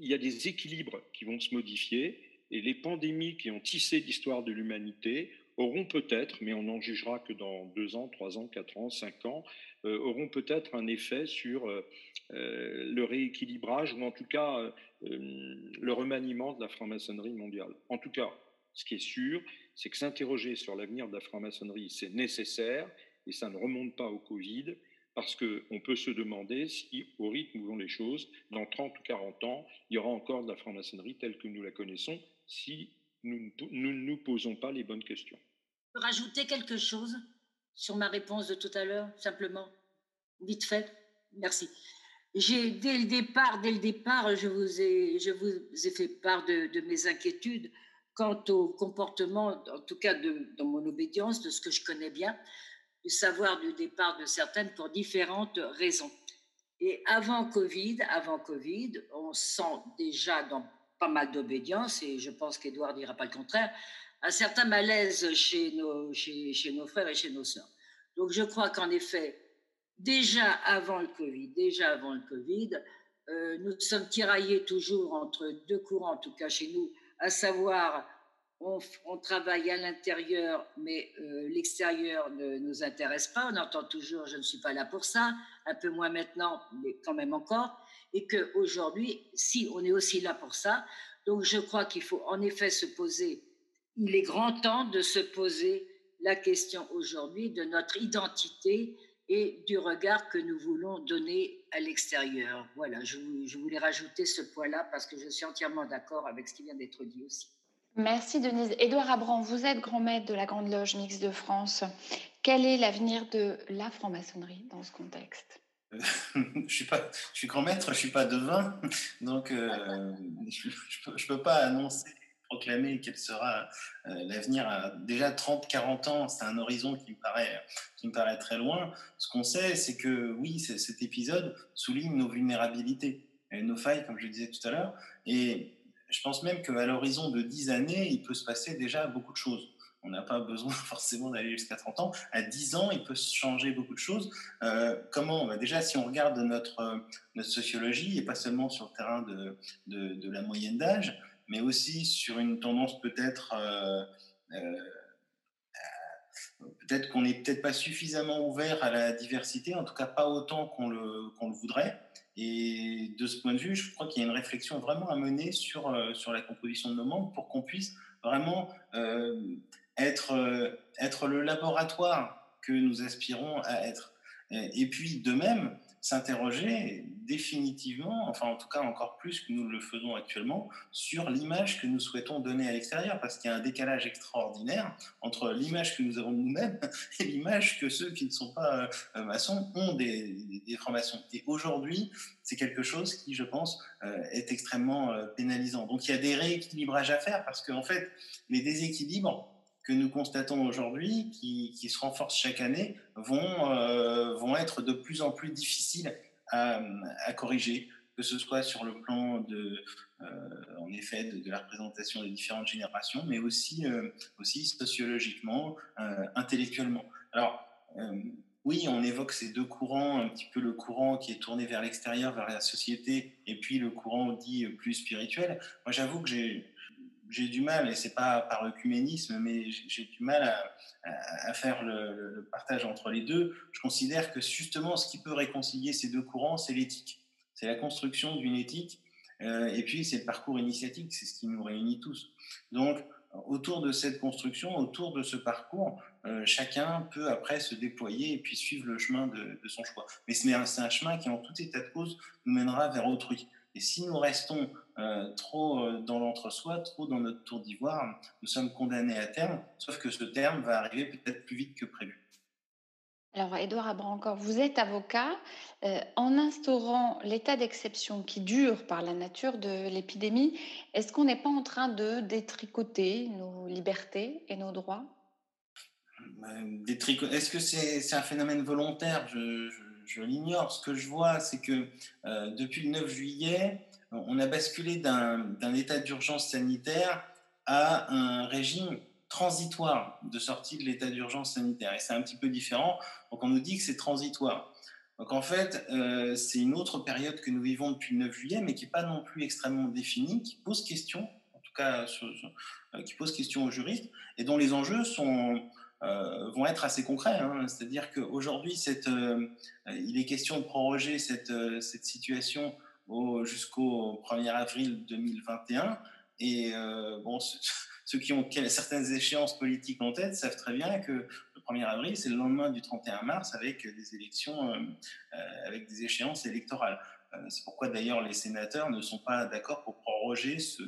il y a des équilibres qui vont se modifier et les pandémies qui ont tissé l'histoire de l'humanité auront peut-être, mais on n'en jugera que dans deux ans, trois ans, quatre ans, cinq ans, euh, auront peut-être un effet sur euh, euh, le rééquilibrage ou en tout cas le remaniement de la franc-maçonnerie mondiale. En tout cas, ce qui est sûr, c'est que s'interroger sur l'avenir de la franc-maçonnerie, c'est nécessaire et ça ne remonte pas au Covid parce qu'on peut se demander si, au rythme où vont les choses, dans 30 ou 40 ans, il y aura encore de la franc-maçonnerie telle que nous la connaissons si nous ne nous posons pas les bonnes questions rajouter quelque chose sur ma réponse de tout à l'heure, simplement? Vite fait. Merci. J'ai, dès le départ, dès le départ, je vous ai, je vous ai fait part de, mes inquiétudes quant au comportement, en tout cas dans mon obédience, de ce que je connais bien, du savoir du départ de certaines pour différentes raisons. Et avant Covid, avant Covid, on sent déjà dans pas mal d'obédience, et je pense qu'Edouard dira pas le contraire, un certain malaise chez nos, frères et chez nos sœurs. Donc je crois qu'en effet, déjà avant le Covid, déjà avant le Covid, euh, nous sommes tiraillés toujours entre deux courants, en tout cas chez nous, à savoir on, on travaille à l'intérieur, mais euh, l'extérieur ne nous intéresse pas. On entend toujours je ne suis pas là pour ça, un peu moins maintenant, mais quand même encore. Et qu'aujourd'hui, si on est aussi là pour ça, donc je crois qu'il faut en effet se poser il est grand temps de se poser la question aujourd'hui de notre identité et du regard que nous voulons donner à l'extérieur. Voilà, je, je, voulais rajouter ce point-là parce que je suis entièrement d'accord avec ce qui vient d'être dit aussi. Merci Denise. Édouard Abran, vous êtes grand maître de la Grande Loge Mixte de France. Quel est l'avenir de la franc-maçonnerie dans ce contexte? Je suis pas, je suis grand maître, je suis pas devin, donc euh, je, ne peux pas annoncer proclamer quel sera euh, l'avenir à déjà 30-40 ans, c'est un horizon qui me, paraît, qui me paraît très loin. Ce qu'on sait, c'est que oui, cet épisode souligne nos vulnérabilités et nos failles, comme je le disais tout à l'heure. Et je pense même qu'à l'horizon de 10 années, il peut se passer déjà beaucoup de choses. on n'a pas besoin forcément d'aller jusqu'à 30 ans. À 10 ans, il peut se changer beaucoup de choses. Euh, comment bah, Déjà, si on regarde notre, notre sociologie, et pas seulement sur le terrain de, de, de la moyenne d'âge, mais aussi sur une tendance peut-être... Euh, euh, peut-être qu'on n'est peut-être pas suffisamment ouvert à la diversité, en tout cas pas autant qu'on le, voudrait. Et de ce point de vue, je crois qu'il y a une réflexion vraiment à mener sur, euh, sur la composition de nos membres pour qu'on puisse vraiment être, être le laboratoire que nous aspirons à être. Et puis, de même, s'interroger définitivement, enfin en tout cas encore plus que nous le faisons actuellement, sur l'image que nous souhaitons donner à l'extérieur, parce qu'il y a un décalage extraordinaire entre l'image que nous avons nous-mêmes et l'image que ceux qui ne sont pas euh, maçons ont des, des, francs-maçons. Et aujourd'hui, c'est quelque chose qui, je pense, euh, est extrêmement euh, pénalisant. Donc il y a des rééquilibrages à faire, parce qu'en fait, les déséquilibres, que nous constatons aujourd'hui, qui, qui, se renforcent chaque année, vont, vont être de plus en plus difficiles à, à, corriger, que ce soit sur le plan de, euh, en effet, de, la représentation des différentes générations, mais aussi, euh, aussi sociologiquement, euh, intellectuellement. Alors, euh, oui, on évoque ces deux courants, un petit peu le courant qui est tourné vers l'extérieur, vers la société, et puis le courant dit plus spirituel. Moi, j'avoue que j'ai j'ai du mal, et c'est pas par œcuménisme, mais j'ai du mal à, faire le, partage entre les deux. Je considère que justement, ce qui peut réconcilier ces deux courants, c'est l'éthique. C'est la construction d'une éthique, euh, et puis c'est le parcours initiatique, c'est ce qui nous réunit tous. Donc, autour de cette construction, autour de ce parcours, euh, chacun peut après se déployer et puis suivre le chemin de, de son choix. Mais c'est un, un chemin qui, en tout état de cause, nous mènera vers autrui. Et si nous restons euh, trop euh, dans l'entre-soi, trop dans notre tour d'ivoire, nous sommes condamnés à terme, sauf que ce terme va arriver peut-être plus vite que prévu. Alors, Edouard Abrancor, vous êtes avocat. Euh, en instaurant l'état d'exception qui dure par la nature de l'épidémie, est-ce qu'on n'est pas en train de détricoter nos libertés et nos droits? Est-ce que c'est est un phénomène volontaire? Je, je, je l'ignore. Ce que je vois, c'est que euh, depuis le 9 juillet, on a basculé d'un état d'urgence sanitaire à un régime transitoire de sortie de l'état d'urgence sanitaire. Et c'est un petit peu différent. Donc on nous dit que c'est transitoire. Donc en fait, euh, c'est une autre période que nous vivons depuis le 9 juillet, mais qui n'est pas non plus extrêmement définie, qui pose question, en tout cas, euh, qui pose question aux juristes, et dont les enjeux euh, vont être assez concrets. Hein. C'est-à-dire qu'aujourd'hui, il est question de proroger cette situation jusqu'au 1er avril 2021. Et euh, bon, ceux qui ont certaines échéances politiques en tête savent très bien que le 1er avril, c'est le lendemain du 31 mars avec des élections, euh, avec des échéances électorales. C'est pourquoi d'ailleurs les sénateurs ne sont pas d'accord pour proroger ce,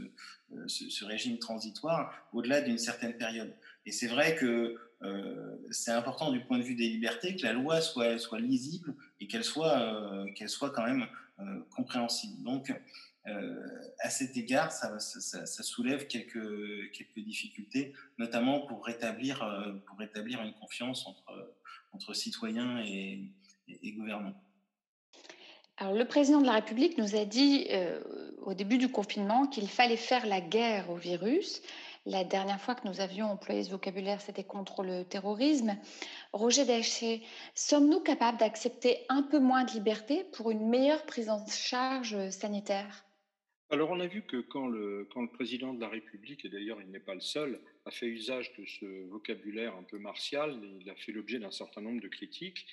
régime transitoire au-delà d'une certaine période. Et c'est vrai que euh, c'est important du point de vue des libertés que la loi soit, lisible et qu'elle soit, euh, qu'elle soit quand même euh, compréhensible. Donc, euh, à cet égard, ça, soulève quelques, difficultés, notamment pour rétablir, euh, une confiance entre, citoyens et, et, gouvernants. Alors, le président de la République nous a dit euh, au début du confinement qu'il fallait faire la guerre au virus. La dernière fois que nous avions employé ce vocabulaire, c'était contre le terrorisme. Roger Daché, sommes-nous capables d'accepter un peu moins de liberté pour une meilleure prise en charge sanitaire? Alors on a vu que quand le, président de la République, et d'ailleurs il n'est pas le seul, a fait usage de ce vocabulaire un peu martial, il a fait l'objet d'un certain nombre de critiques.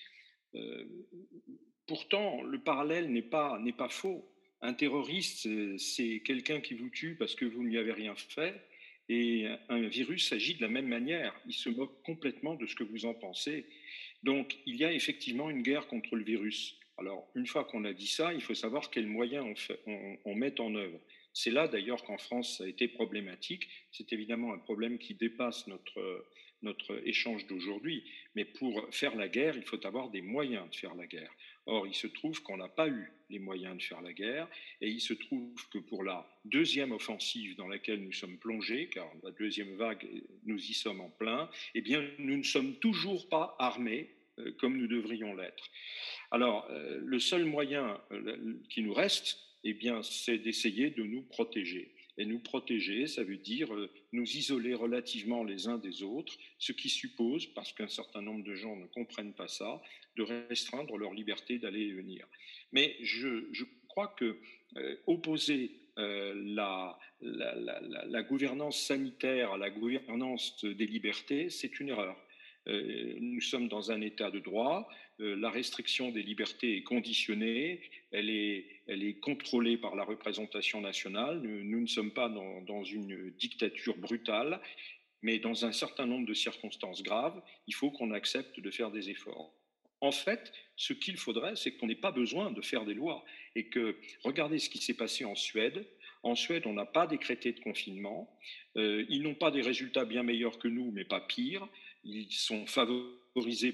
Euh, pourtant, le parallèle n'est pas, n'est pas faux. Un terroriste, c'est quelqu'un qui vous tue parce que vous ne lui avez rien fait. Et un virus agit de la même manière. Il se moque complètement de ce que vous en pensez. Donc, il y a effectivement une guerre contre le virus. Alors, une fois qu'on a dit ça, il faut savoir quels moyens on, met en œuvre. C'est là d'ailleurs qu'en France, ça a été problématique. C'est évidemment un problème qui dépasse notre, notre échange d'aujourd'hui. Mais pour faire la guerre, il faut avoir des moyens de faire la guerre. Or, il se trouve qu'on n'a pas eu les moyens de faire la guerre, et il se trouve que pour la deuxième offensive dans laquelle nous sommes plongés, car la deuxième vague, nous y sommes en plein, eh bien, nous ne sommes toujours pas armés euh, comme nous devrions l'être. Alors, euh, le seul moyen euh, qui nous reste, eh bien, c'est d'essayer de nous protéger. Et nous protéger, ça veut dire euh, nous isoler relativement les uns des autres, ce qui suppose, parce qu'un certain nombre de gens ne comprennent pas ça, de restreindre leur liberté d'aller et venir. Mais je, crois que euh, opposer euh, la, la, gouvernance sanitaire à la gouvernance des libertés, c'est une erreur. Nous sommes dans un état de droit, la restriction des libertés est conditionnée, elle est, elle est contrôlée par la représentation nationale, nous, ne sommes pas dans, une dictature brutale, mais dans un certain nombre de circonstances graves, il faut qu'on accepte de faire des efforts. En fait, ce qu'il faudrait, c'est qu'on n'ait pas besoin de faire des lois et que, regardez ce qui s'est passé en Suède, en Suède, on n'a pas décrété de confinement. Euh, ils n'ont pas des résultats bien meilleurs que nous, mais pas pires. Ils sont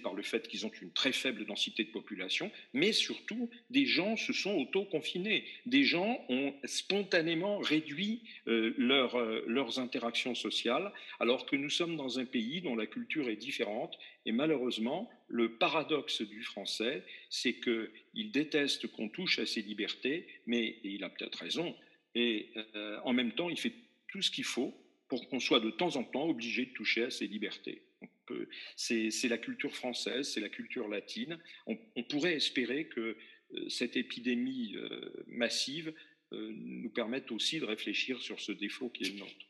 par le fait qu'ils ont une très faible densité de population, mais surtout, des gens se sont auto-confinés. Des gens ont spontanément réduit euh, euh, leurs interactions sociales, alors que nous sommes dans un pays dont la culture est différente. Et malheureusement, le paradoxe du français, c'est qu'il déteste qu'on touche à ses libertés, mais il a peut-être raison et euh, en même temps, il fait tout ce qu'il faut pour qu'on soit de temps en temps obligé de toucher à ses libertés. C'est la culture française, c'est la culture latine. On, pourrait espérer que euh, cette épidémie euh, massive nous permette aussi de réfléchir sur ce défaut qui est le nôtre.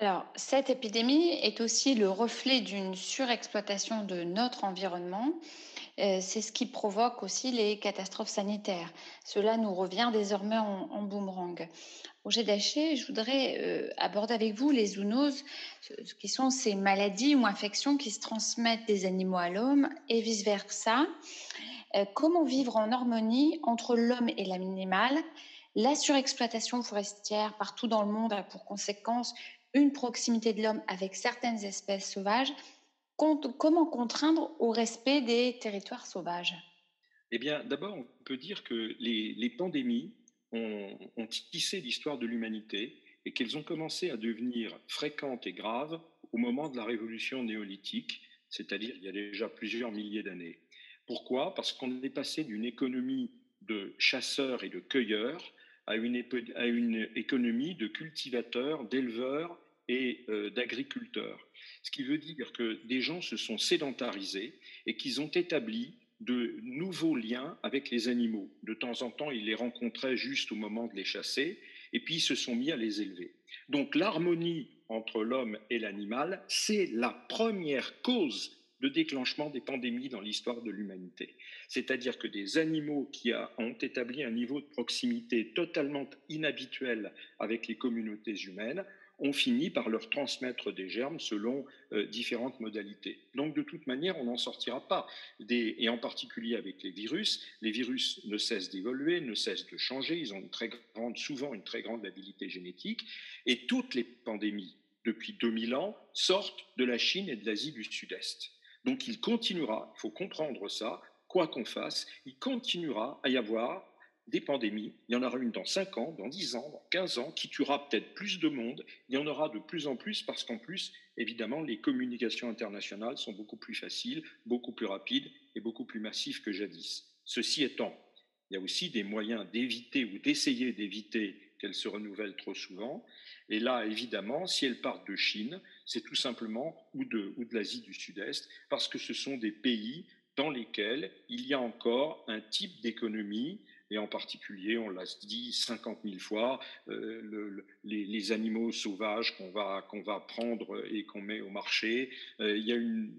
Alors, cette épidémie est aussi le reflet d'une surexploitation de notre environnement euh, c'est ce qui provoque aussi les catastrophes sanitaires. Cela nous revient désormais en, boomerang. Au GDH, je voudrais euh, aborder avec vous les zoonoses, qui sont ces maladies ou infections qui se transmettent des animaux à l'homme et vice-versa. Euh, comment vivre en harmonie entre l'homme et l'animal? La surexploitation forestière partout dans le monde a pour conséquence une proximité de l'homme avec certaines espèces sauvages comment contraindre au respect des territoires sauvages? Eh bien, d'abord, on peut dire que les, pandémies ont, ont tissé l'histoire de l'humanité et qu'elles ont commencé à devenir fréquentes et graves au moment de la révolution néolithique, c'est-à-dire il y a déjà plusieurs milliers d'années. Pourquoi? Parce qu'on est passé d'une économie de chasseurs et de cueilleurs à une, économie de cultivateurs, d'éleveurs et euh, d'agriculteurs. Ce qui veut dire que des gens se sont sédentarisés et qu'ils ont établi de nouveaux liens avec les animaux. De temps en temps, ils les rencontraient juste au moment de les chasser, et puis ils se sont mis à les élever. Donc l'harmonie entre l'homme et l'animal, c'est la première cause de déclenchement des pandémies dans l'histoire de l'humanité. C'est-à-dire que des animaux qui ont établi un niveau de proximité totalement inhabituel avec les communautés humaines ont fini par leur transmettre des germes selon euh, différentes modalités. Donc de toute manière, on n'en sortira pas. et en particulier avec les virus, les virus ne cessent d'évoluer, ne cessent de changer, ils ont une très grande, souvent une très grande habilité génétique, et toutes les pandémies depuis 2000 ans sortent de la Chine et de l'Asie du Sud-Est. Donc il continuera, il faut comprendre ça, quoi qu'on fasse, il continuera à y avoir des pandémies. Il y en aura une dans 5 ans, dans 10 ans, dans 15 ans, qui tuera peut-être plus de monde. Il y en aura de plus en plus parce qu'en plus, évidemment, les communications internationales sont beaucoup plus faciles, beaucoup plus rapides et beaucoup plus massives que jadis. Ceci étant, il y a aussi des moyens d'éviter ou d'essayer d'éviter qu'elles se renouvellent trop souvent. Et là, évidemment, si elles partent de Chine, c'est tout simplement ou de, ou de l'Asie du Sud-Est, parce que ce sont des pays dans lesquels il y a encore un type d'économie et en particulier, on l'a dit 50 000 fois, euh, les, animaux sauvages qu'on va, va prendre et qu'on met au marché. Euh, il, y a une,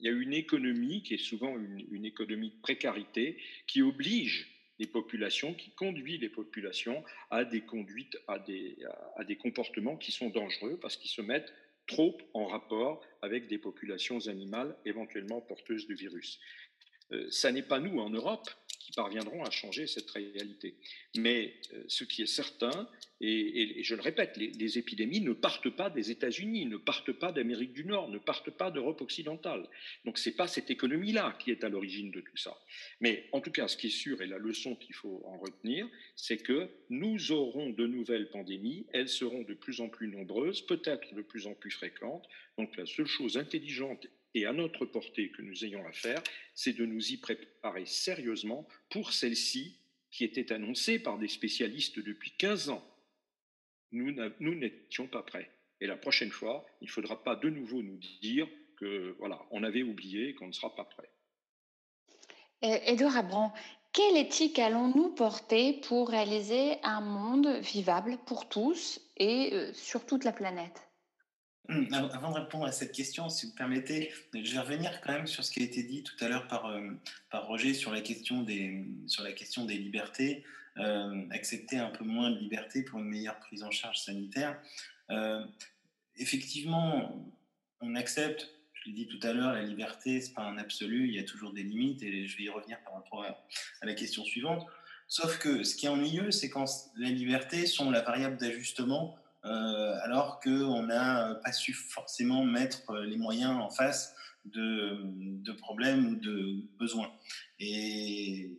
il y a une économie qui est souvent une, économie de précarité qui oblige les populations, qui conduit les populations à des conduites, à des, comportements qui sont dangereux parce qu'ils se mettent trop en rapport avec des populations animales éventuellement porteuses de virus. Euh, ça n'est pas nous en Europe qui parviendront à changer cette réalité. Mais euh, ce qui est certain, et, je le répète, les, épidémies ne partent pas des États-Unis, ne partent pas d'Amérique du Nord, ne partent pas d'Europe occidentale. Donc ce n'est pas cette économie-là qui est à l'origine de tout ça. Mais en tout cas, ce qui est sûr et la leçon qu'il faut en retenir, c'est que nous aurons de nouvelles pandémies, elles seront de plus en plus nombreuses, peut-être de plus en plus fréquentes. Donc la seule chose intelligente et à notre portée que nous ayons à faire, c'est de nous y préparer sérieusement pour celle-ci qui était annoncée par des spécialistes depuis 15 ans nous n'étions pas prêts. Et la prochaine fois, il ne faudra pas de nouveau nous dire que voilà, on avait oublié qu'on ne sera pas prêt. Edouard Abran, quelle éthique allons-nous porter pour réaliser un monde vivable pour tous et euh, sur toute la planète? Avant de répondre à cette question, si vous permettez, je vais revenir quand même sur ce qui a été dit tout à l'heure par, euh, par Roger sur la question des, sur la question des libertés. Euh, accepter un peu moins de liberté pour une meilleure prise en charge sanitaire. effectivement, on accepte je l'ai dit tout à l'heure, la liberté, ce n'est pas un absolu, il y a toujours des limites, et je vais y revenir par rapport à, la question suivante. Sauf que ce qui est ennuyeux, c'est quand les libertés sont la variable d'ajustement, euh, alors qu'on n'a pas su forcément mettre les moyens en face de, problèmes ou de besoins. Et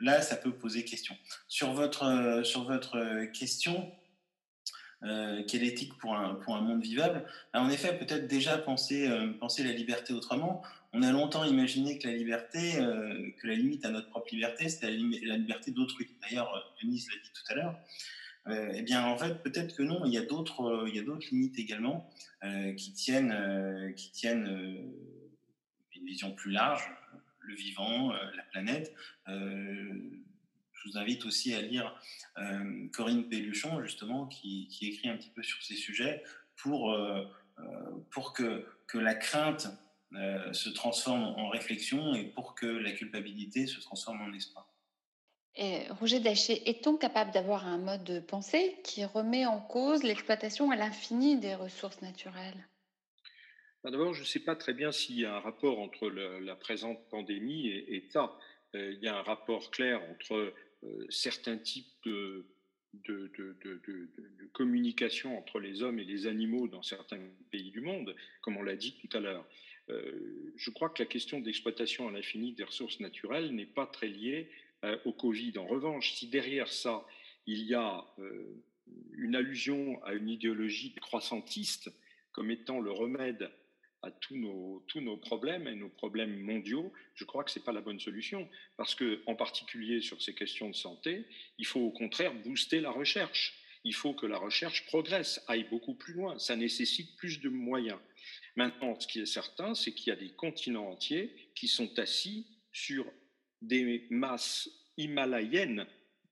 là, ça peut poser question. Sur votre, sur votre question, euh, quelle éthique pour un, pour un monde vivable? en effet, peut-être déjà penser, euh, penser la liberté autrement. On a longtemps imaginé que la liberté, euh, que la limite à notre propre liberté, c'était la, liberté d'autrui. D'ailleurs, Denise l'a dit tout à l'heure. Eh bien, en fait, peut-être que non. Il y a d'autres, il y a d'autres limites également qui tiennent, qui tiennent une vision plus large, le vivant, la planète je vous invite aussi à lire euh, Corinne Pelluchon, justement, qui, écrit un petit peu sur ces sujets pour, euh, euh, pour que, que la crainte se transforme en réflexion et pour que la culpabilité se transforme en espoir. Roger Daché, est-on capable d'avoir un mode de pensée qui remet en cause l'exploitation à l'infini des ressources naturelles? Bah, D'abord, je ne sais pas très bien s'il y a un rapport entre la présente pandémie et, ça. il y a un rapport clair entre euh, certains types de, de, communication entre les hommes et les animaux dans certains pays du monde, comme on l'a dit tout à l'heure. Euh, je crois que la question d'exploitation à l'infini des ressources naturelles n'est pas très liée euh, au Covid. En revanche, si derrière ça, il y a une allusion à une idéologie croissantiste comme étant le remède à tous nos, tous nos problèmes et nos problèmes mondiaux, je crois que ce n'est pas la bonne solution. Parce que, en particulier sur ces questions de santé, il faut au contraire booster la recherche. Il faut que la recherche progresse, aille beaucoup plus loin. Ça nécessite plus de moyens. Maintenant, ce qui est certain, c'est qu'il y a des continents entiers qui sont assis sur des masses himalayennes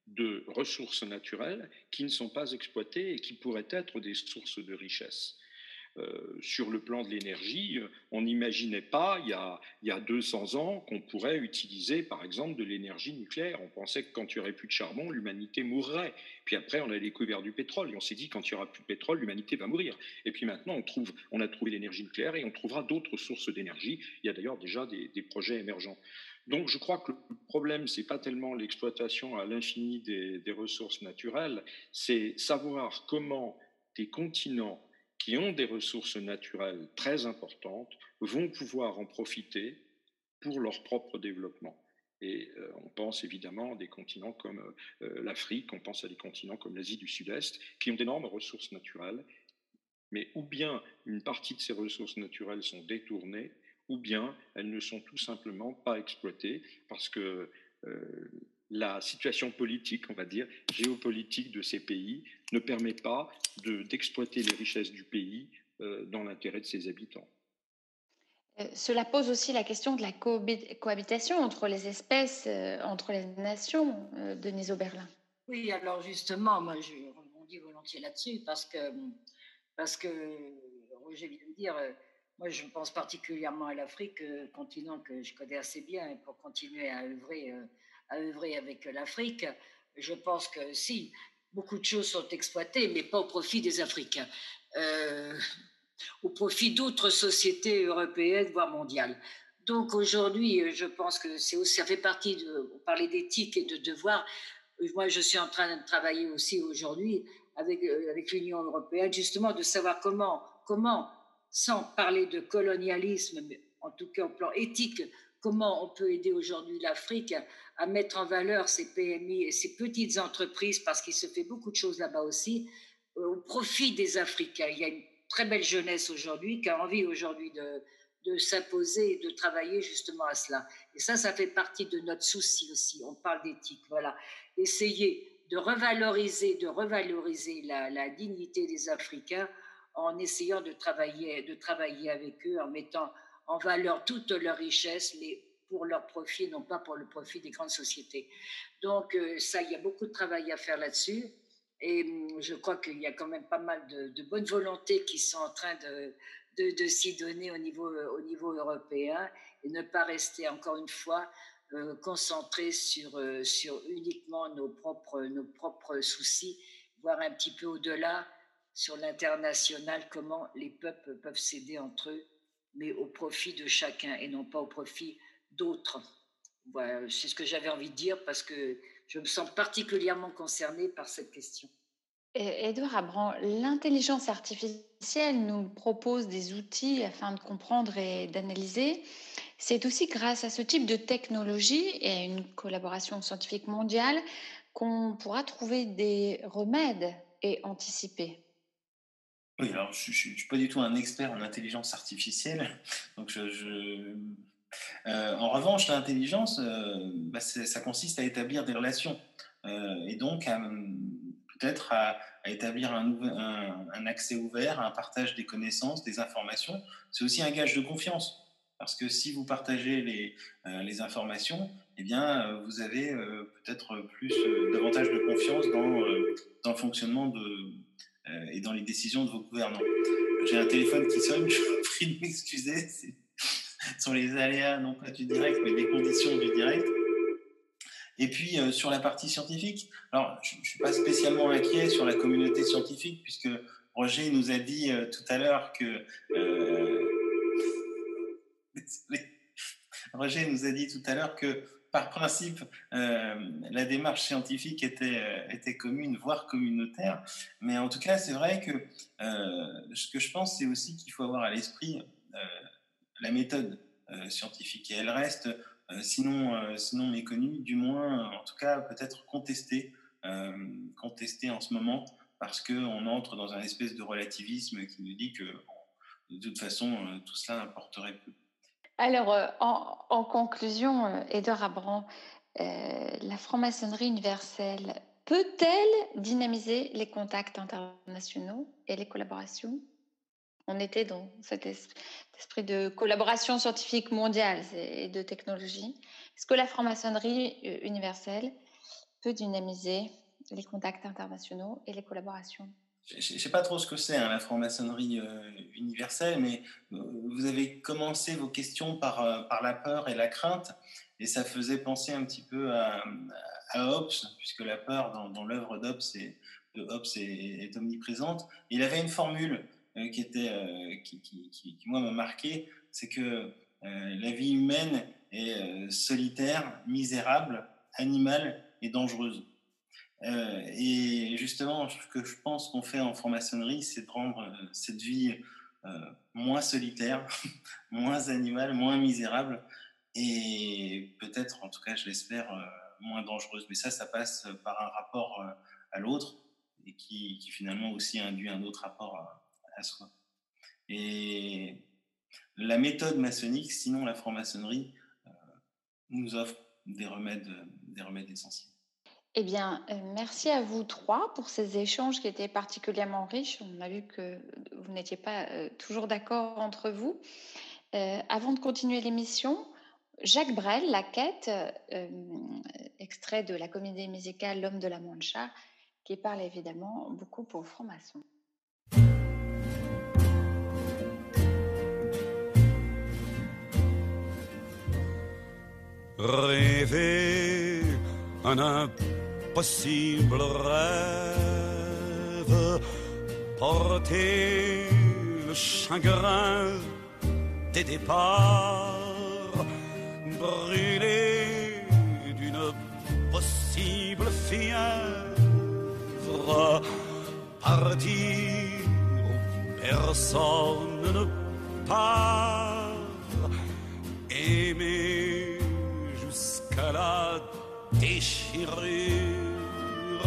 de ressources naturelles qui ne sont pas exploitées et qui pourraient être des sources de richesse. Euh, sur le plan de l'énergie, on n'imaginait pas il y, a, il y a 200 ans qu'on pourrait utiliser par exemple de l'énergie nucléaire. On pensait que quand il n'y aurait plus de charbon, l'humanité mourrait. Puis après, on a découvert du pétrole et on s'est dit quand il n'y aura plus de pétrole, l'humanité va mourir. Et puis maintenant, on, trouve, on a trouvé l'énergie nucléaire et on trouvera d'autres sources d'énergie. Il y a d'ailleurs déjà des, projets émergents. Donc je crois que le problème, c'est pas tellement l'exploitation à l'infini des, ressources naturelles, c'est savoir comment des continents qui ont des ressources naturelles très importantes vont pouvoir en profiter pour leur propre développement. Et euh, on pense évidemment à des continents comme euh, l'Afrique, on pense à des continents comme l'Asie du Sud-Est, qui ont d'énormes ressources naturelles, mais ou bien une partie de ces ressources naturelles sont détournées, ou bien elles ne sont tout simplement pas exploitées parce que euh, la situation politique, on va dire, géopolitique de ces pays ne permet pas d'exploiter les richesses du pays euh, dans l'intérêt de ses habitants. Euh, cela pose aussi la question de la cohabitation entre les espèces, euh, entre les nations, Denise Oberlin. Oui, alors justement, moi je rebondis volontiers là-dessus parce que, parce que Roger vient de dire, moi je pense particulièrement à l'Afrique, continent que je connais assez bien, pour continuer à œuvrer à œuvrer avec l'Afrique, je pense que si, beaucoup de choses sont exploitées, mais pas au profit des Africains, euh, au profit d'autres sociétés européennes, voire mondiales. Donc aujourd'hui, je pense que ça fait partie de, on parlait d'éthique et de devoir. Moi, je suis en train de travailler aussi aujourd'hui avec, euh, l'Union européenne, justement, de savoir comment, sans parler de colonialisme, mais en tout cas au plan éthique, comment on peut aider aujourd'hui l'Afrique à mettre en valeur ces PMI et ces petites entreprises, parce qu'il se fait beaucoup de choses là-bas aussi, euh, au profit des Africains. Il y a une très belle jeunesse aujourd'hui qui a envie aujourd'hui de, s'imposer et de travailler justement à cela. Et ça, ça fait partie de notre souci aussi. On parle d'éthique, voilà. Essayer de revaloriser, de revaloriser la, dignité des Africains en essayant de travailler, de travailler avec eux, en mettant en valeur toute leur richesse, mais pour leur profit, non pas pour le profit des grandes sociétés. Donc euh, ça, il y a beaucoup de travail à faire là-dessus. Et hum, je crois qu'il y a quand même pas mal de, bonnes volontés qui sont en train de, de, de s'y donner au niveau, au niveau européen et ne pas rester encore une fois euh, concentrés sur, euh, sur uniquement nos propres, nos propres soucis, voir un petit peu au-delà sur l'international, comment les peuples peuvent s'aider entre eux, mais au profit de chacun et non pas au profit d'autres. Voilà, c'est ce que j'avais envie de dire parce que je me sens particulièrement concernée par cette question. Edouard Abran, l'intelligence artificielle nous propose des outils afin de comprendre et d'analyser. C'est aussi grâce à ce type de technologie et à une collaboration scientifique mondiale qu'on pourra trouver des remèdes et anticiper. Oui, alors je ne suis pas du tout un expert en intelligence artificielle, donc euh, en revanche, l'intelligence, euh, bah, ça consiste à établir des relations euh, et donc peut-être à, établir un, accès ouvert, un partage des connaissances, des informations. C'est aussi un gage de confiance. Parce que si vous partagez les, les informations, eh bien, vous avez peut-être plus, davantage de confiance dans, dans le fonctionnement de, et dans les décisions de vos gouvernants. J'ai un téléphone qui sonne, je vous prie de m'excuser sur les aléas, non pas du direct, mais des conditions du direct. Et puis euh, sur la partie scientifique, alors je ne suis pas spécialement inquiet sur la communauté scientifique, puisque Roger nous a dit euh, tout à l'heure que... Euh, Roger nous a dit tout à l'heure que par principe, la démarche scientifique était, était commune, voire communautaire. Mais en tout cas, c'est vrai que ce que je pense, c'est aussi qu'il faut avoir à l'esprit la méthode euh, scientifique. Et elle reste, euh, sinon, euh, sinon méconnue, du moins, en tout cas, peut-être contestée, contestée en ce moment, parce qu'on entre dans un espèce de relativisme qui nous dit que, de toute façon, tout cela importerait peu. Alors, en, conclusion, Edouard Abran, la franc-maçonnerie universelle peut-elle dynamiser les contacts internationaux et les collaborations? On était dans cet esprit, de collaboration scientifique mondiale et de technologie. Est-ce que la franc-maçonnerie euh, universelle peut dynamiser les contacts internationaux et les collaborations? Je ne sais pas trop ce que c'est hein, la franc-maçonnerie euh, universelle, mais euh, vous avez commencé vos questions par, par la peur et la crainte, et ça faisait penser un petit peu à, Hobbes, puisque la peur dans, l'œuvre d'Hobbes est, omniprésente. il avait une formule euh, qui, était, euh, qui, moi, m'a marqué, c'est que euh, la vie humaine est solitaire, misérable, animale et dangereuse. Et justement, ce que je pense qu'on fait en franc-maçonnerie, c'est de rendre cette vie moins solitaire, moins animale, moins misérable et peut-être, en tout cas, je l'espère, moins dangereuse. Mais ça, ça passe par un rapport à l'autre et qui, finalement aussi induit un autre rapport à, soi. Et la méthode maçonnique, sinon la franc-maçonnerie, euh, nous offre des remèdes, des remèdes essentiels. Eh bien, euh, merci à vous trois pour ces échanges qui étaient particulièrement riches. On a vu que vous n'étiez pas euh, toujours d'accord entre vous. avant de continuer l'émission, Jacques Brel, La Quête, extrait de la comédie musicale L'homme de la Mancha, qui parle évidemment beaucoup aux francs-maçons. rêver un impossible rêve, porter le chagrin des départs, brûler d'une possible fièvre, partir où personne ne part, aimer la déchirure,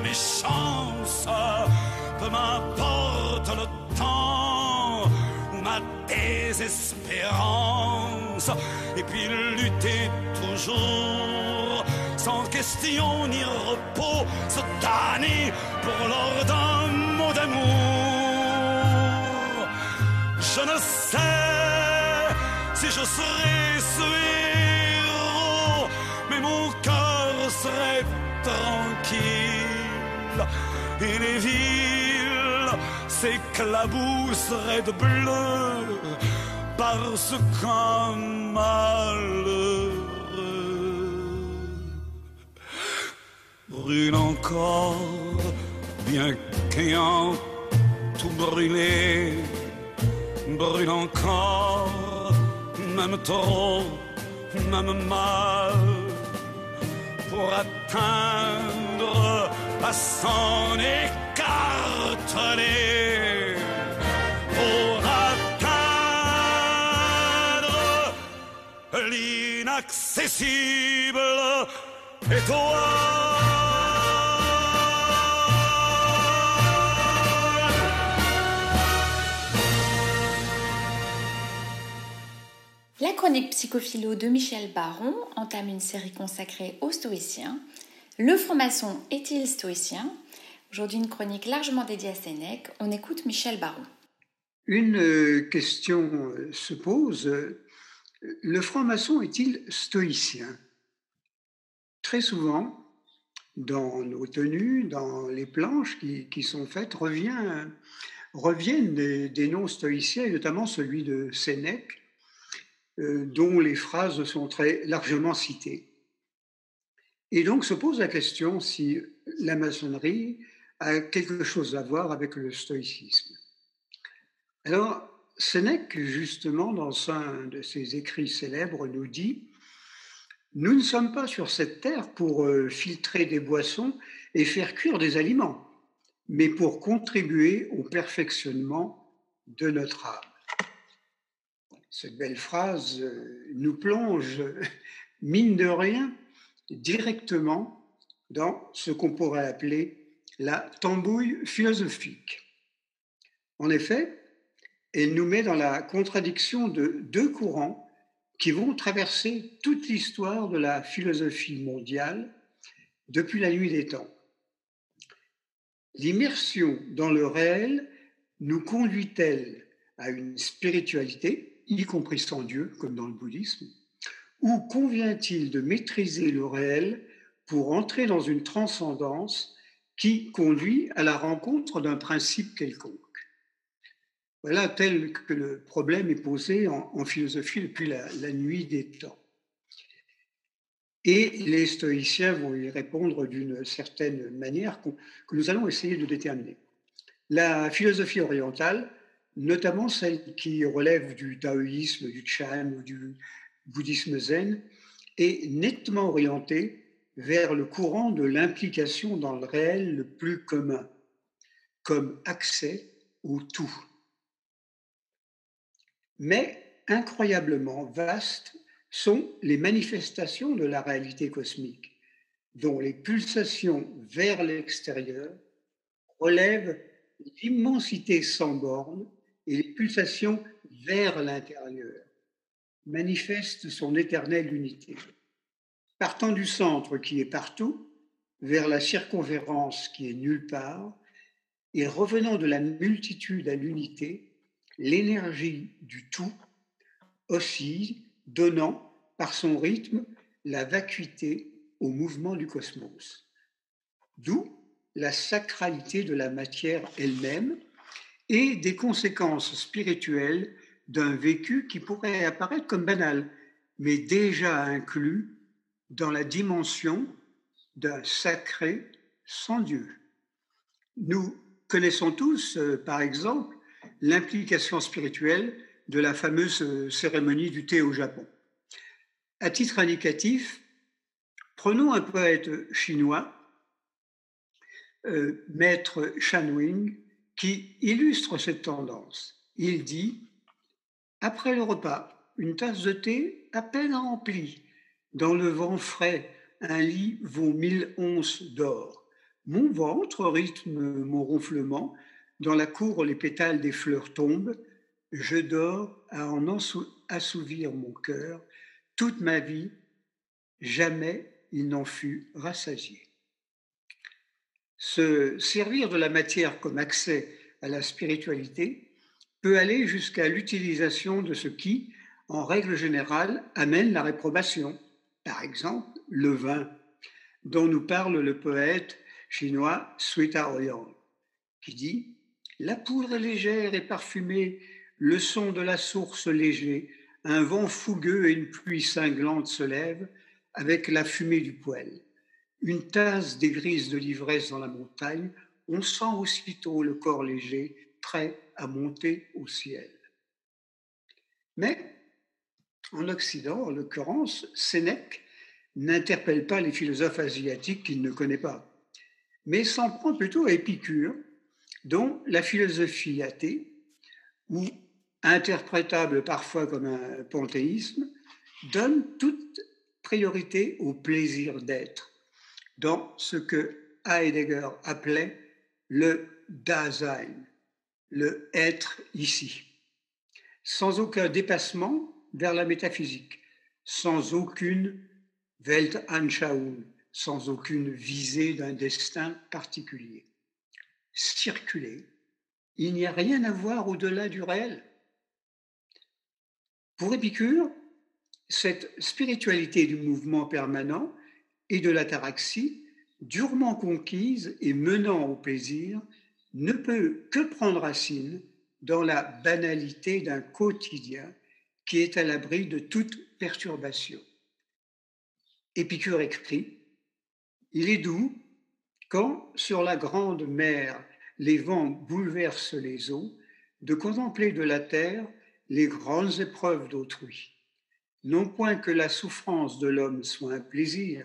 Mes chances, peu m'importe le temps ou ma désespérance. Et puis lutter toujours sans question ni repos, se damner pour l'ordre d'un mot d'amour. Je ne sais si je serai ce héros, mais mon cœur serait tranquille et les villes s'éclabousseraient de bleu parce qu'un malheureux. Brûle encore, bien qu'ayant tout brûlé, brûle encore, même trop, même mal, pour atteindre s'en pour atteindre l'inaccessible étoile. La chronique psychophilo de Michel Baron entame une série consacrée aux stoïciens. Le franc-maçon est-il stoïcien? Aujourd'hui, une chronique largement dédiée à Sénèque. On écoute Michel Baron. Une euh, question euh, se pose. Le franc-maçon est-il stoïcien? Très souvent, dans nos tenues, dans les planches qui, sont faites, reviennent des, des, noms stoïciens, et notamment celui de Sénèque, euh, dont les phrases sont très largement citées. Et donc se pose la question si la maçonnerie a quelque chose à voir avec le stoïcisme. Alors, Sénèque, justement, dans un de ses écrits célèbres, nous dit Nous ne sommes pas sur cette terre pour euh, filtrer des boissons et faire cuire des aliments, mais pour contribuer au perfectionnement de notre âme. Cette belle phrase euh, nous plonge, mine de rien, directement dans ce qu'on pourrait appeler la tambouille philosophique. En effet, elle nous met dans la contradiction de deux courants qui vont traverser toute l'histoire de la philosophie mondiale depuis la nuit des temps. L'immersion dans le réel nous conduit-elle à une spiritualité, y compris sans Dieu, comme dans le bouddhisme, ou convient-il de maîtriser le réel pour entrer dans une transcendance qui conduit à la rencontre d'un principe quelconque? Voilà tel que le problème est posé en, philosophie depuis la, la, nuit des temps. Et les stoïciens vont y répondre d'une certaine manière que nous allons essayer de déterminer. La philosophie orientale, notamment celle qui relève du taoïsme, du chan ou du bouddhisme zen, est nettement orientée vers le courant de l'implication dans le réel le plus commun, comme accès au tout. Mais incroyablement vastes sont les manifestations de la réalité cosmique, dont les pulsations vers l'extérieur relèvent l'immensité sans borne et les pulsations vers l'intérieur manifestent son éternelle unité partant du centre qui est partout vers la circonférence qui est nulle part, et revenant de la multitude à l'unité, l'énergie du tout oscille, donnant par son rythme la vacuité au mouvement du cosmos. D'où la sacralité de la matière elle-même et des conséquences spirituelles d'un vécu qui pourrait apparaître comme banal, mais déjà inclus dans la dimension d'un sacré sans Dieu. Nous connaissons tous, euh, par exemple, l'implication spirituelle de la fameuse euh, cérémonie du thé au Japon. À titre indicatif, prenons un poète chinois euh, maître Shanwing qui illustre cette tendance. Il dit Après le repas, une tasse de thé à peine remplie. Dans le vent frais, un lit vaut mille onces d'or. Mon ventre rythme mon ronflement. Dans la cour, les pétales des fleurs tombent. Je dors à en assouvir mon cœur. Toute ma vie, jamais il n'en fut rassasié. Se servir de la matière comme accès à la spiritualité peut aller jusqu'à l'utilisation de ce qui, en règle générale, amène la réprobation. Par exemple, le vin, dont nous parle le poète chinois Sui Taoyang, qui dit La poudre légère et parfumée, le son de la source léger, un vent fougueux et une pluie cinglante se lèvent avec la fumée du poêle. Une tasse dégrise de l'ivresse dans la montagne, on sent aussitôt le corps léger, prêt à monter au ciel. Mais en Occident, en l'occurrence, Sénèque n'interpelle pas les philosophes asiatiques qu'il ne connaît pas, mais s'en prend plutôt à Épicure, dont la philosophie athée, ou interprétable parfois comme un panthéisme, donne toute priorité au plaisir d'être, dans ce que Heidegger appelait le Dasein, le être ici, sans aucun dépassement vers la métaphysique, sans aucune Weltanschauung, sans aucune visée d'un destin particulier. Circuler, il n'y a rien à voir au-delà du réel. Pour Épicure, cette spiritualité du mouvement permanent et de l'ataraxie, durement conquise et menant au plaisir, ne peut que prendre racine dans la banalité d'un quotidien qui est à l'abri de toute perturbation. Épicure écrit Il est doux quand, sur la grande mer, les vents bouleversent les eaux, de contempler de la terre les grandes épreuves d'autrui. Non point que la souffrance de l'homme soit un plaisir,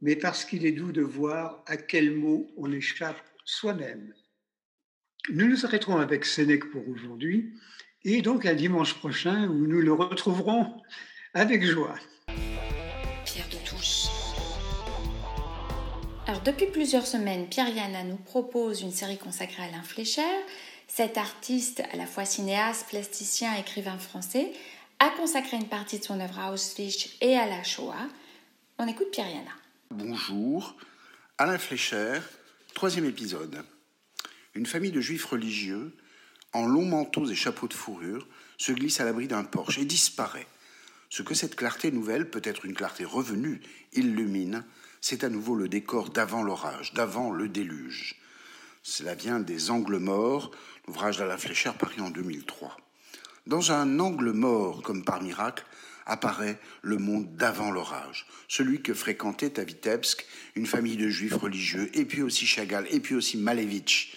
mais parce qu'il est doux de voir à quel mot on échappe soi-même. Nous nous arrêterons avec Sénèque pour aujourd'hui et donc un dimanche prochain où nous le retrouverons avec joie. Pierre de Touche. Alors depuis plusieurs semaines, Pierre Yana nous propose une série consacrée à Alain Flécher. Cet artiste, à la fois cinéaste, plasticien, écrivain français, a consacré une partie de son œuvre à Auschwitz et à la Shoah. On écoute Pierre Yana. Bonjour, Alain Flécher, troisième épisode. Une famille de juifs religieux, en longs manteaux et chapeaux de fourrure, se glisse à l'abri d'un porche et disparaît. Ce que cette clarté nouvelle, peut-être une clarté revenue, illumine, c'est à nouveau le décor d'avant l'orage, d'avant le déluge. Cela vient des Angles morts, l'ouvrage d'Alain Flécher paru en 2003. Dans un angle mort, comme par miracle, apparaît le monde d'avant l'orage, celui que fréquentait à Vitebsk une famille de juifs religieux, et puis aussi Chagall, et puis aussi Malevitch.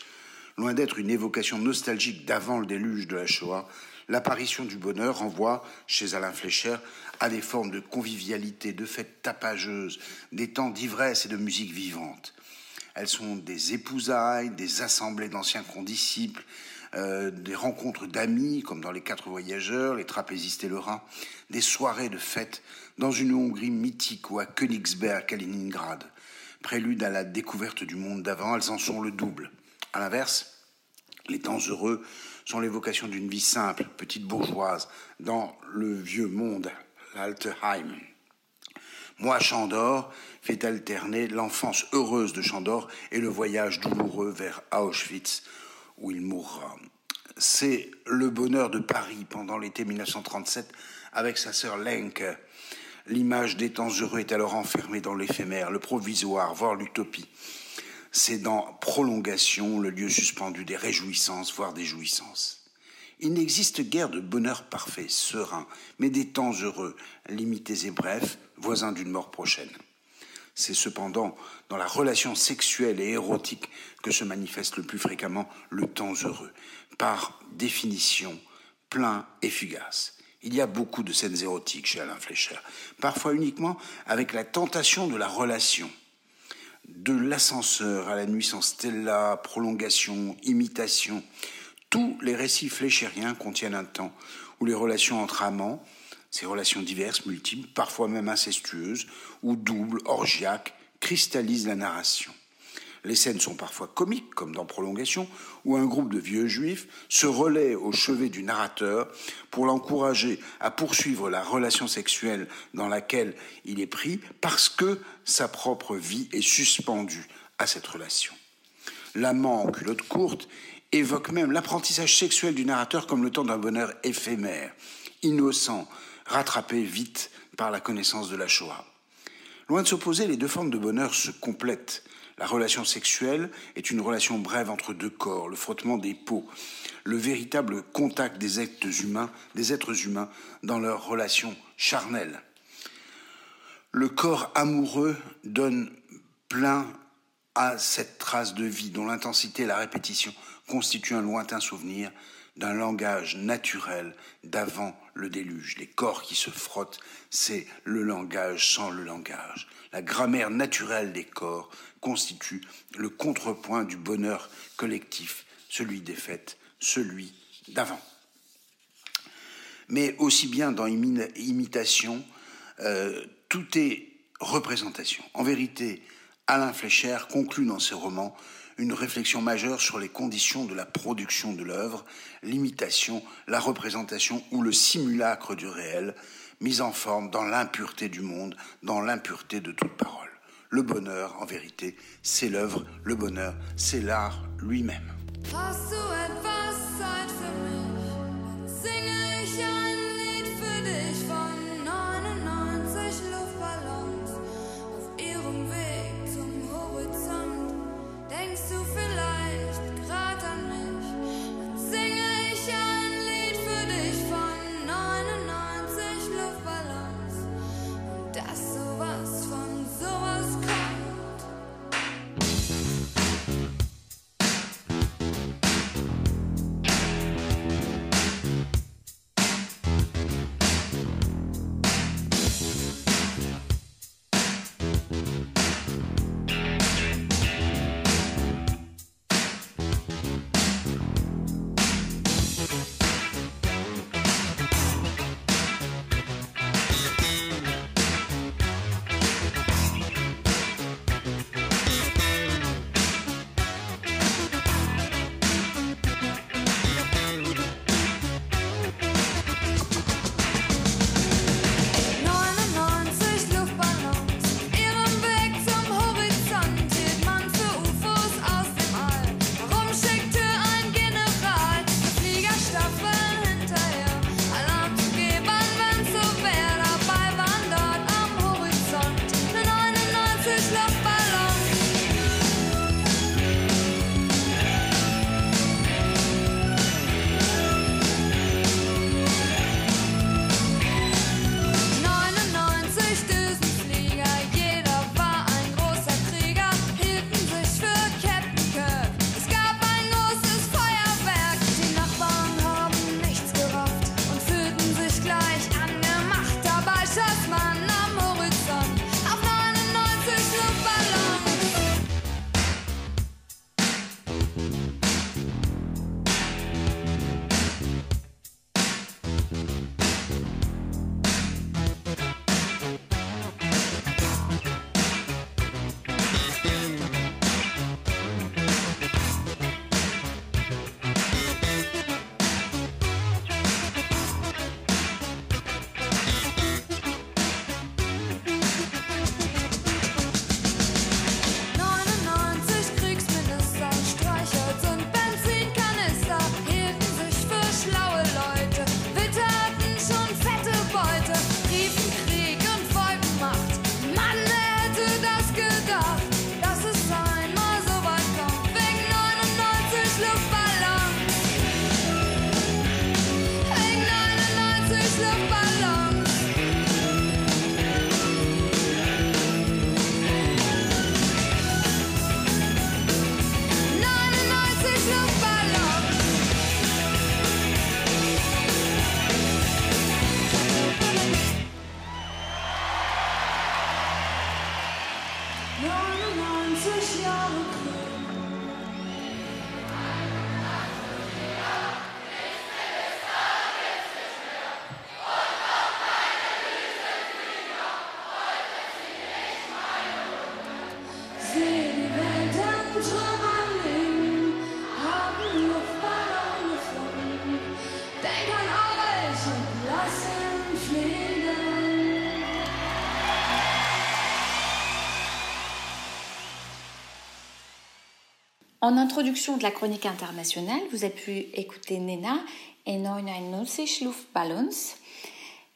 Loin d'être une évocation nostalgique d'avant le déluge de la Shoah, l'apparition du bonheur renvoie, chez Alain Flécher, à des formes de convivialité, de fêtes tapageuses, des temps d'ivresse et de musique vivante. Elles sont des épousailles, des assemblées d'anciens condisciples, euh, des rencontres d'amis, comme dans Les Quatre Voyageurs, Les Trapézistes et le Rhin, des soirées de fête dans une Hongrie mythique ou à Königsberg, Kaliningrad. Prélude à la découverte du monde d'avant, elles en sont le double. À l'inverse, les temps heureux sont l'évocation d'une vie simple, petite bourgeoise, dans le vieux monde, l'Alteheim. Moi, Chandor fait alterner l'enfance heureuse de Chandor et le voyage douloureux vers Auschwitz, où il mourra. C'est le bonheur de Paris pendant l'été 1937 avec sa sœur Lenke. L'image des temps heureux est alors enfermée dans l'éphémère, le provisoire, voire l'utopie. C'est dans prolongation le lieu suspendu des réjouissances, voire des jouissances. Il n'existe guère de bonheur parfait, serein, mais des temps heureux, limités et brefs, voisins d'une mort prochaine. C'est cependant dans la relation sexuelle et érotique que se manifeste le plus fréquemment le temps heureux, par définition plein et fugace. Il y a beaucoup de scènes érotiques chez Alain Flécher, parfois uniquement avec la tentation de la relation. De l'ascenseur à la nuit sans stella, prolongation, imitation, tous les récits fléchériens contiennent un temps où les relations entre amants, ces relations diverses, multiples, parfois même incestueuses, ou doubles, orgiaques, cristallisent la narration. Les scènes sont parfois comiques, comme dans Prolongation, où un groupe de vieux juifs se relaie au chevet du narrateur pour l'encourager à poursuivre la relation sexuelle dans laquelle il est pris parce que sa propre vie est suspendue à cette relation. L'amant en culotte courte évoque même l'apprentissage sexuel du narrateur comme le temps d'un bonheur éphémère, innocent, rattrapé vite par la connaissance de la Shoah. Loin de s'opposer, les deux formes de bonheur se complètent. La relation sexuelle est une relation brève entre deux corps, le frottement des peaux, le véritable contact des êtres humains, dans leur relation charnelle. Le corps amoureux donne plein à cette trace de vie dont l'intensité et la répétition constituent un lointain souvenir d'un langage naturel d'avant le déluge. Les corps qui se frottent, c'est le langage sans le langage. La grammaire naturelle des corps constitue le contrepoint du bonheur collectif, celui des fêtes, celui d'avant. Mais aussi bien dans imitation, euh, tout est représentation. En vérité, Alain Flécher conclut dans ses romans une réflexion majeure sur les conditions de la production de l'œuvre, l'imitation, la représentation ou le simulacre du réel, mise en forme dans l'impureté du monde, dans l'impureté de toute parole. Le bonheur, en vérité, c'est l'œuvre, le bonheur, c'est l'art lui-même. En introduction de la chronique internationale, vous avez pu écouter Nena et 99 Luftballons.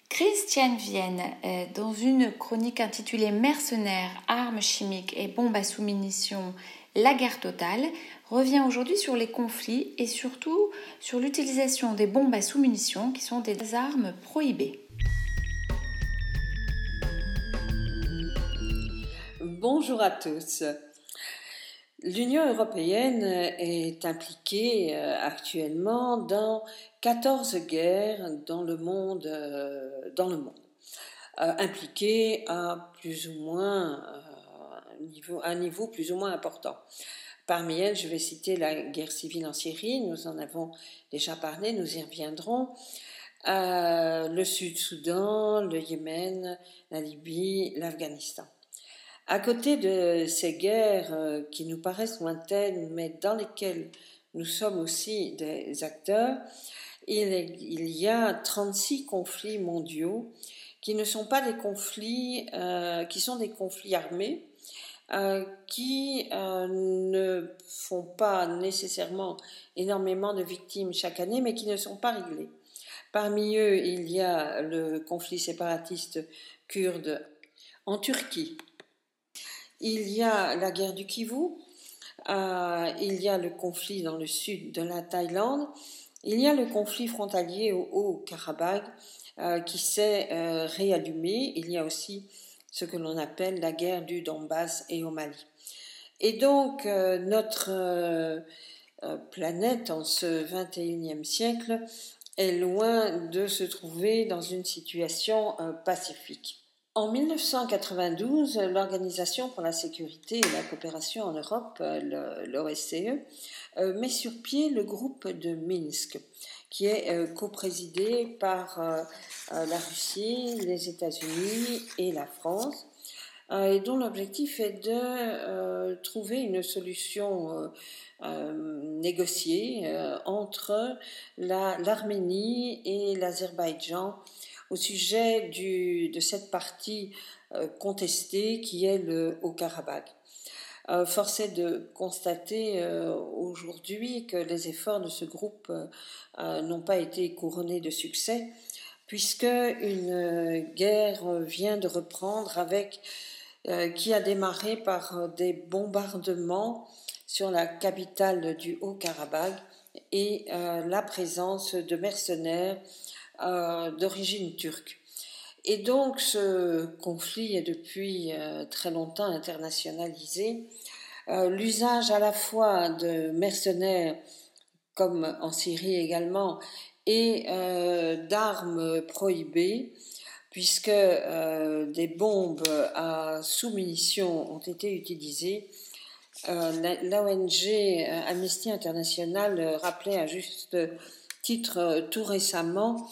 Christiane Vienne, euh, dans une chronique intitulée Mercenaires, armes chimiques et bombes à sous-munitions, la guerre totale, revient aujourd'hui sur les conflits et surtout sur l'utilisation des bombes à sous-munitions qui sont des armes prohibées. Bonjour à tous. L'Union européenne est impliquée euh, actuellement dans 14 guerres dans le monde, euh, dans le monde. Euh, impliquée à plus ou moins un niveau, un niveau plus ou moins important. Parmi elles, je vais citer la guerre civile en Syrie, nous en avons déjà parlé, nous y reviendrons. le Sud-Soudan, le Yémen, la Libye, l'Afghanistan. À côté de ces guerres euh, qui nous paraissent lointaines, mais dans lesquelles nous sommes aussi des acteurs, il, y a 36 conflits mondiaux qui ne sont pas des conflits, euh, qui sont des conflits armés, euh, qui ne font pas nécessairement énormément de victimes chaque année, mais qui ne sont pas réglés. Parmi eux, il y a le conflit séparatiste kurde en Turquie, il y a la guerre du Kivu, euh, il y a le conflit dans le sud de la Thaïlande, il y a le conflit frontalier au Haut-Karabakh euh, qui s'est euh, réallumé, il y a aussi ce que l'on appelle la guerre du Donbass et au Mali. Et donc notre planète en ce 21e siècle est loin de se trouver dans une situation pacifique. En 1992, l'Organisation pour la sécurité et la coopération en Europe, l'OSCE, euh, met sur pied le groupe de Minsk, qui est euh, coprésidé par euh, la Russie, les États-Unis et la France, et dont l'objectif est de trouver une solution négociée entre l'Arménie et l'Azerbaïdjan au sujet de cette partie euh, contestée qui est le Haut-Karabakh. Euh, force est de constater euh, aujourd'hui que les efforts de ce groupe n'ont pas été couronnés de succès, puisque une guerre vient de reprendre avec qui a démarré par des bombardements sur la capitale du Haut-Karabakh et la présence de mercenaires euh, d'origine turque. Et donc ce conflit est depuis euh, très longtemps internationalisé. Euh, l'usage à la fois de mercenaires, comme en Syrie également, et d'armes prohibées, puisque des bombes à sous-munitions ont été utilisées. L'ONG Amnesty International rappelait à juste titre tout récemment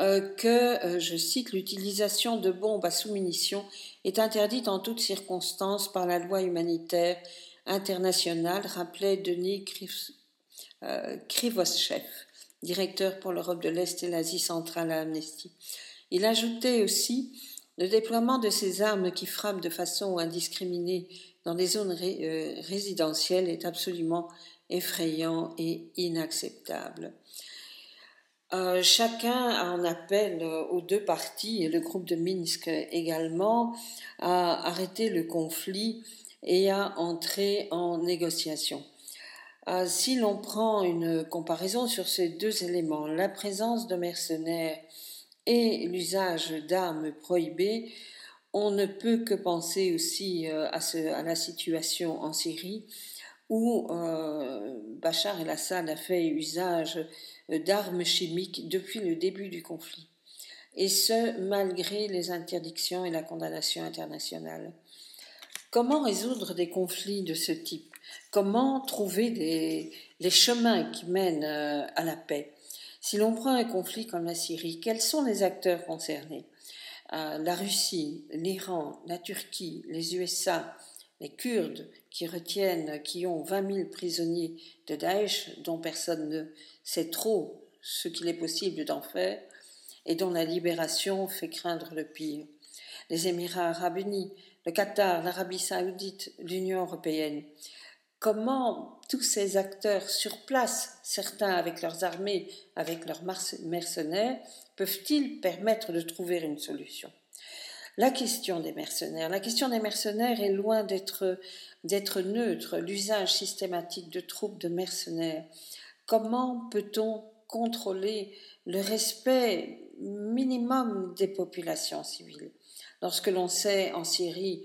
euh, que, euh, je cite, l'utilisation de bombes à sous-munitions est interdite en toutes circonstances par la loi humanitaire internationale, rappelait Denis euh, Krivoshev, directeur pour l'Europe de l'Est et l'Asie centrale à Amnesty. Il ajoutait aussi le déploiement de ces armes qui frappent de façon indiscriminée dans des zones résidentielles est absolument effrayant et inacceptable. Euh, chacun en appelle euh, aux deux parties, le groupe de Minsk également, à arrêter le conflit et à entrer en négociation. Euh, si l'on prend une comparaison sur ces deux éléments, la présence de mercenaires et l'usage d'armes prohibées, on ne peut que penser aussi à la situation en Syrie où Bachar el-Assad a fait usage d'armes chimiques depuis le début du conflit, et ce, malgré les interdictions et la condamnation internationale. Comment résoudre des conflits de ce type? Comment trouver les chemins qui mènent euh, à la paix? Si l'on prend un conflit comme la Syrie, quels sont les acteurs concernés? Euh, La Russie, l'Iran, la Turquie, les USA, les Kurdes qui retiennent, qui ont 20 000 prisonniers de Daesh dont personne ne sait trop ce qu'il est possible d'en faire et dont la libération fait craindre le pire. Les Émirats arabes unis, le Qatar, l'Arabie saoudite, l'Union européenne. Comment tous ces acteurs sur place, certains avec leurs armées, avec leurs mercenaires, peuvent-ils permettre de trouver une solution? La question des mercenaires. La question des mercenaires est loin d'être d'être neutre. L'usage systématique de troupes de mercenaires. Comment peut-on contrôler le respect minimum des populations civiles? Lorsque l'on sait en Syrie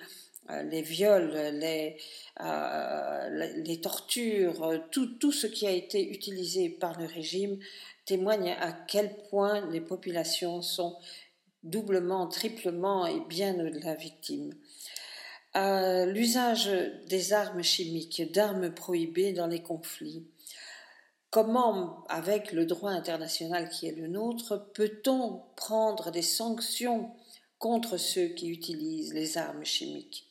euh, les viols, les, euh, les tortures, tout, tout, ce qui a été utilisé par le régime témoigne à quel point les populations sont doublement, triplement et bien au-delà victimes. Euh, l'usage des armes chimiques, d'armes prohibées dans les conflits, Comment, avec le droit international qui est le nôtre, peut-on prendre des sanctions contre ceux qui utilisent les armes chimiques?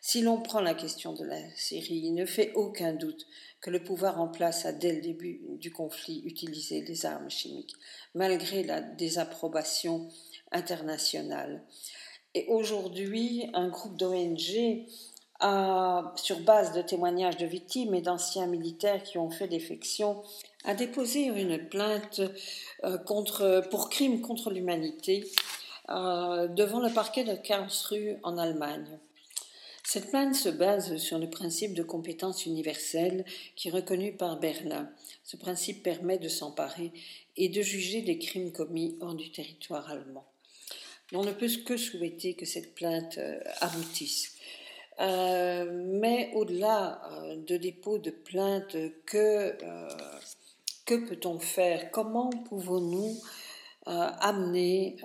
Si l'on prend la question de la Syrie, il ne fait aucun doute que le pouvoir en place a dès le début du conflit utilisé les armes chimiques, malgré la désapprobation internationale. Et aujourd'hui, un groupe d'ONG sur base de témoignages de victimes et d'anciens militaires qui ont fait défection, a déposé une plainte euh, pour crime contre l'humanité euh, devant le parquet de Karlsruhe en Allemagne. Cette plainte se base sur le principe de compétence universelle qui est reconnu par Berlin. Ce principe permet de s'emparer et de juger des crimes commis hors du territoire allemand. On ne peut que souhaiter que cette plainte euh, aboutisse. Euh, mais au-delà euh, de dépôt de plainte, que, que peut-on faire? Comment pouvons-nous amener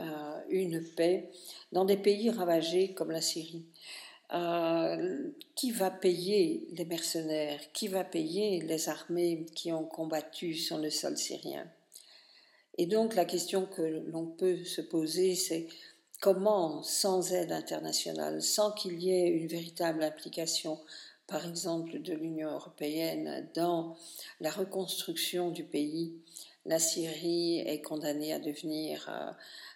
une paix dans des pays ravagés comme la Syrie? Qui va payer les mercenaires? Qui va payer les armées qui ont combattu sur le sol syrien? Et donc la question que l'on peut se poser, c'est Comment, sans aide internationale, sans qu'il y ait une véritable implication, par exemple, de l'Union européenne dans la reconstruction du pays, la Syrie est condamnée à devenir euh,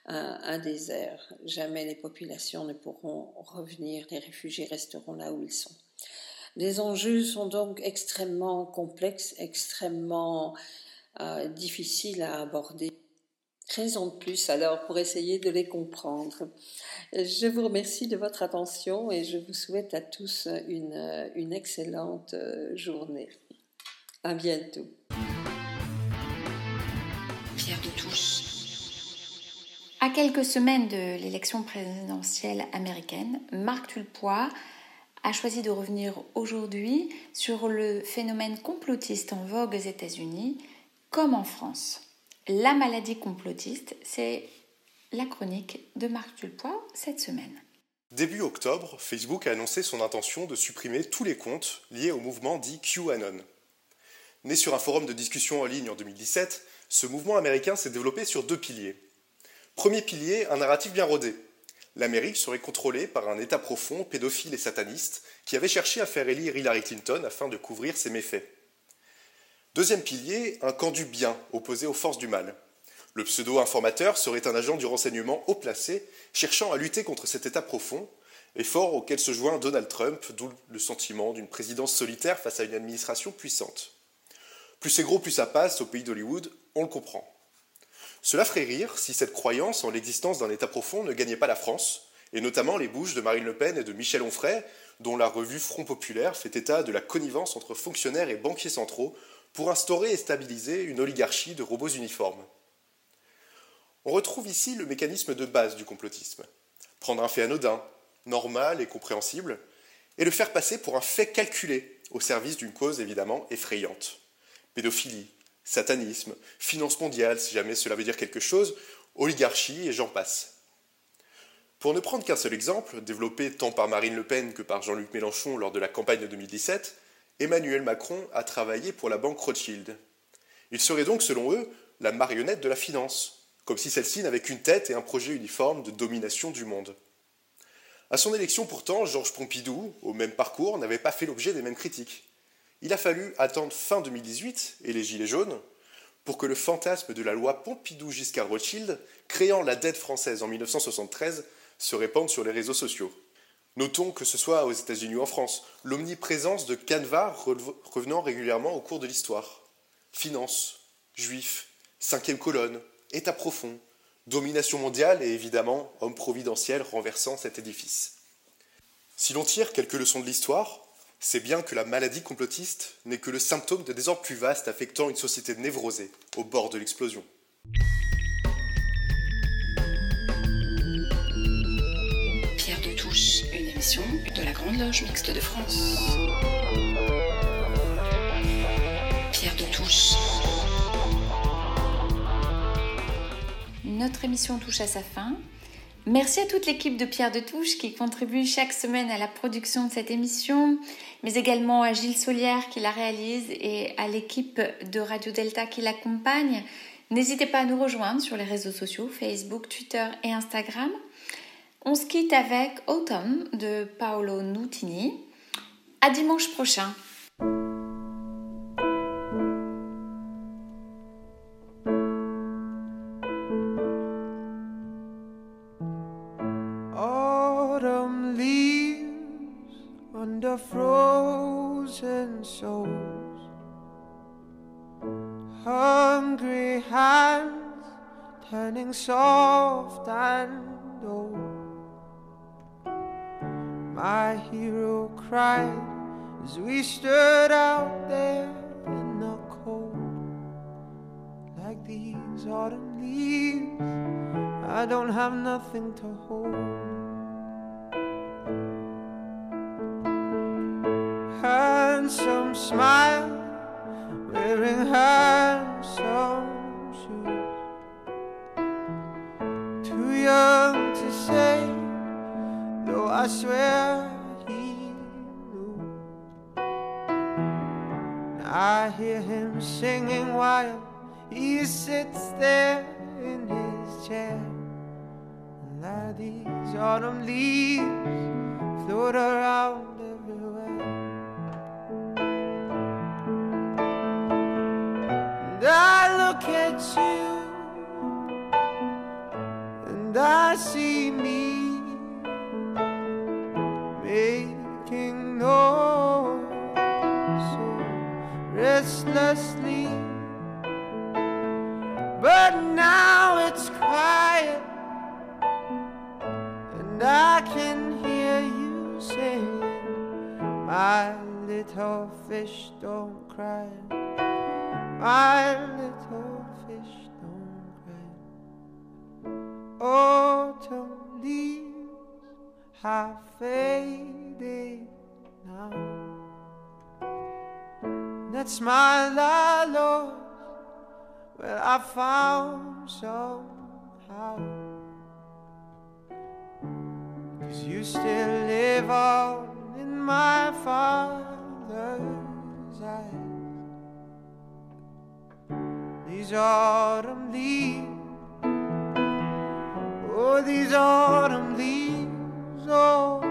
un, désert. Jamais les populations ne pourront revenir, les réfugiés resteront là où ils sont. Les enjeux sont donc extrêmement complexes, extrêmement euh, difficiles à aborder. Raison de plus alors pour essayer de les comprendre. Je vous remercie de votre attention et je vous souhaite à tous une, une excellente euh, journée. À bientôt. Pierre de Touche. À quelques semaines de l'élection présidentielle américaine, Marc Tulpois a choisi de revenir aujourd'hui sur le phénomène complotiste en vogue aux États-Unis comme en France. La maladie complotiste, c'est la chronique de Marc Tulpois cette semaine. Début octobre, Facebook a annoncé son intention de supprimer tous les comptes liés au mouvement dit QAnon. Né sur un forum de discussion en ligne en 2017, ce mouvement américain s'est développé sur deux piliers. Premier pilier, un narratif bien rodé. L'Amérique serait contrôlée par un État profond, pédophile et sataniste, qui avait cherché à faire élire Hillary Clinton afin de couvrir ses méfaits. Deuxième pilier, un camp du bien opposé aux forces du mal. Le pseudo-informateur serait un agent du renseignement haut placé, cherchant à lutter contre cet état profond, effort auquel se joint Donald Trump, d'où le sentiment d'une présidence solitaire face à une administration puissante. Plus c'est gros, plus ça passe au pays d'Hollywood, on le comprend. Cela ferait rire si cette croyance en l'existence d'un État profond ne gagnait pas la France, et notamment les bouches de Marine Le Pen et de Michel Onfray, dont la revue Front Populaire fait état de la connivence entre fonctionnaires et banquiers centraux pour instaurer et stabiliser une oligarchie de robots uniformes. On retrouve ici le mécanisme de base du complotisme. Prendre un fait anodin, normal et compréhensible, et le faire passer pour un fait calculé au service d'une cause évidemment effrayante. Pédophilie, satanisme, finance mondiale, si jamais cela veut dire quelque chose, oligarchie et j'en passe. Pour ne prendre qu'un seul exemple, développé tant par Marine Le Pen que par Jean-Luc Mélenchon lors de la campagne de 2017, Emmanuel Macron a travaillé pour la banque Rothschild. Il serait donc, selon eux, la marionnette de la finance, comme si celle-ci n'avait qu'une tête et un projet uniforme de domination du monde. À son élection pourtant, Georges Pompidou, au même parcours, n'avait pas fait l'objet des mêmes critiques. Il a fallu attendre fin 2018 et les Gilets jaunes pour que le fantasme de la loi Pompidou-Giscard-Rothschild, créant la dette française en 1973, se répande sur les réseaux sociaux. Notons que ce soit aux États-Unis ou en France, l'omniprésence de canevas revenant régulièrement au cours de l'histoire. Finance, juifs, cinquième colonne, état profond, domination mondiale et évidemment homme providentiel renversant cet édifice. Si l'on tire quelques leçons de l'histoire, c'est bien que la maladie complotiste n'est que le symptôme de désordre plus vaste affectant une société névrosée, au bord de l'explosion. De la Grande Loge Mixte de France. Pierre de Touche. Notre émission touche à sa fin. Merci à toute l'équipe de Pierre de Touche qui contribue chaque semaine à la production de cette émission, mais également à Gilles Solière qui la réalise et à l'équipe de Radio Delta qui l'accompagne. N'hésitez pas à nous rejoindre sur les réseaux sociaux, Facebook, Twitter et Instagram. On se quitte avec Autumn de Paolo Nutini. À dimanche prochain. To hold. Handsome smile, wearing handsome shoes. Too young to say, though I swear he knew. I hear him singing while he sits there these autumn leaves float around everywhere. And I look at you and I see me making noise so restlessly. My little fish don't cry. My little fish don't cry. Autumn leaves have faded now. That smile I lost, well, I found somehow. Cause you still live on my father's eyes. These autumn leaves, oh, these autumn leaves, oh,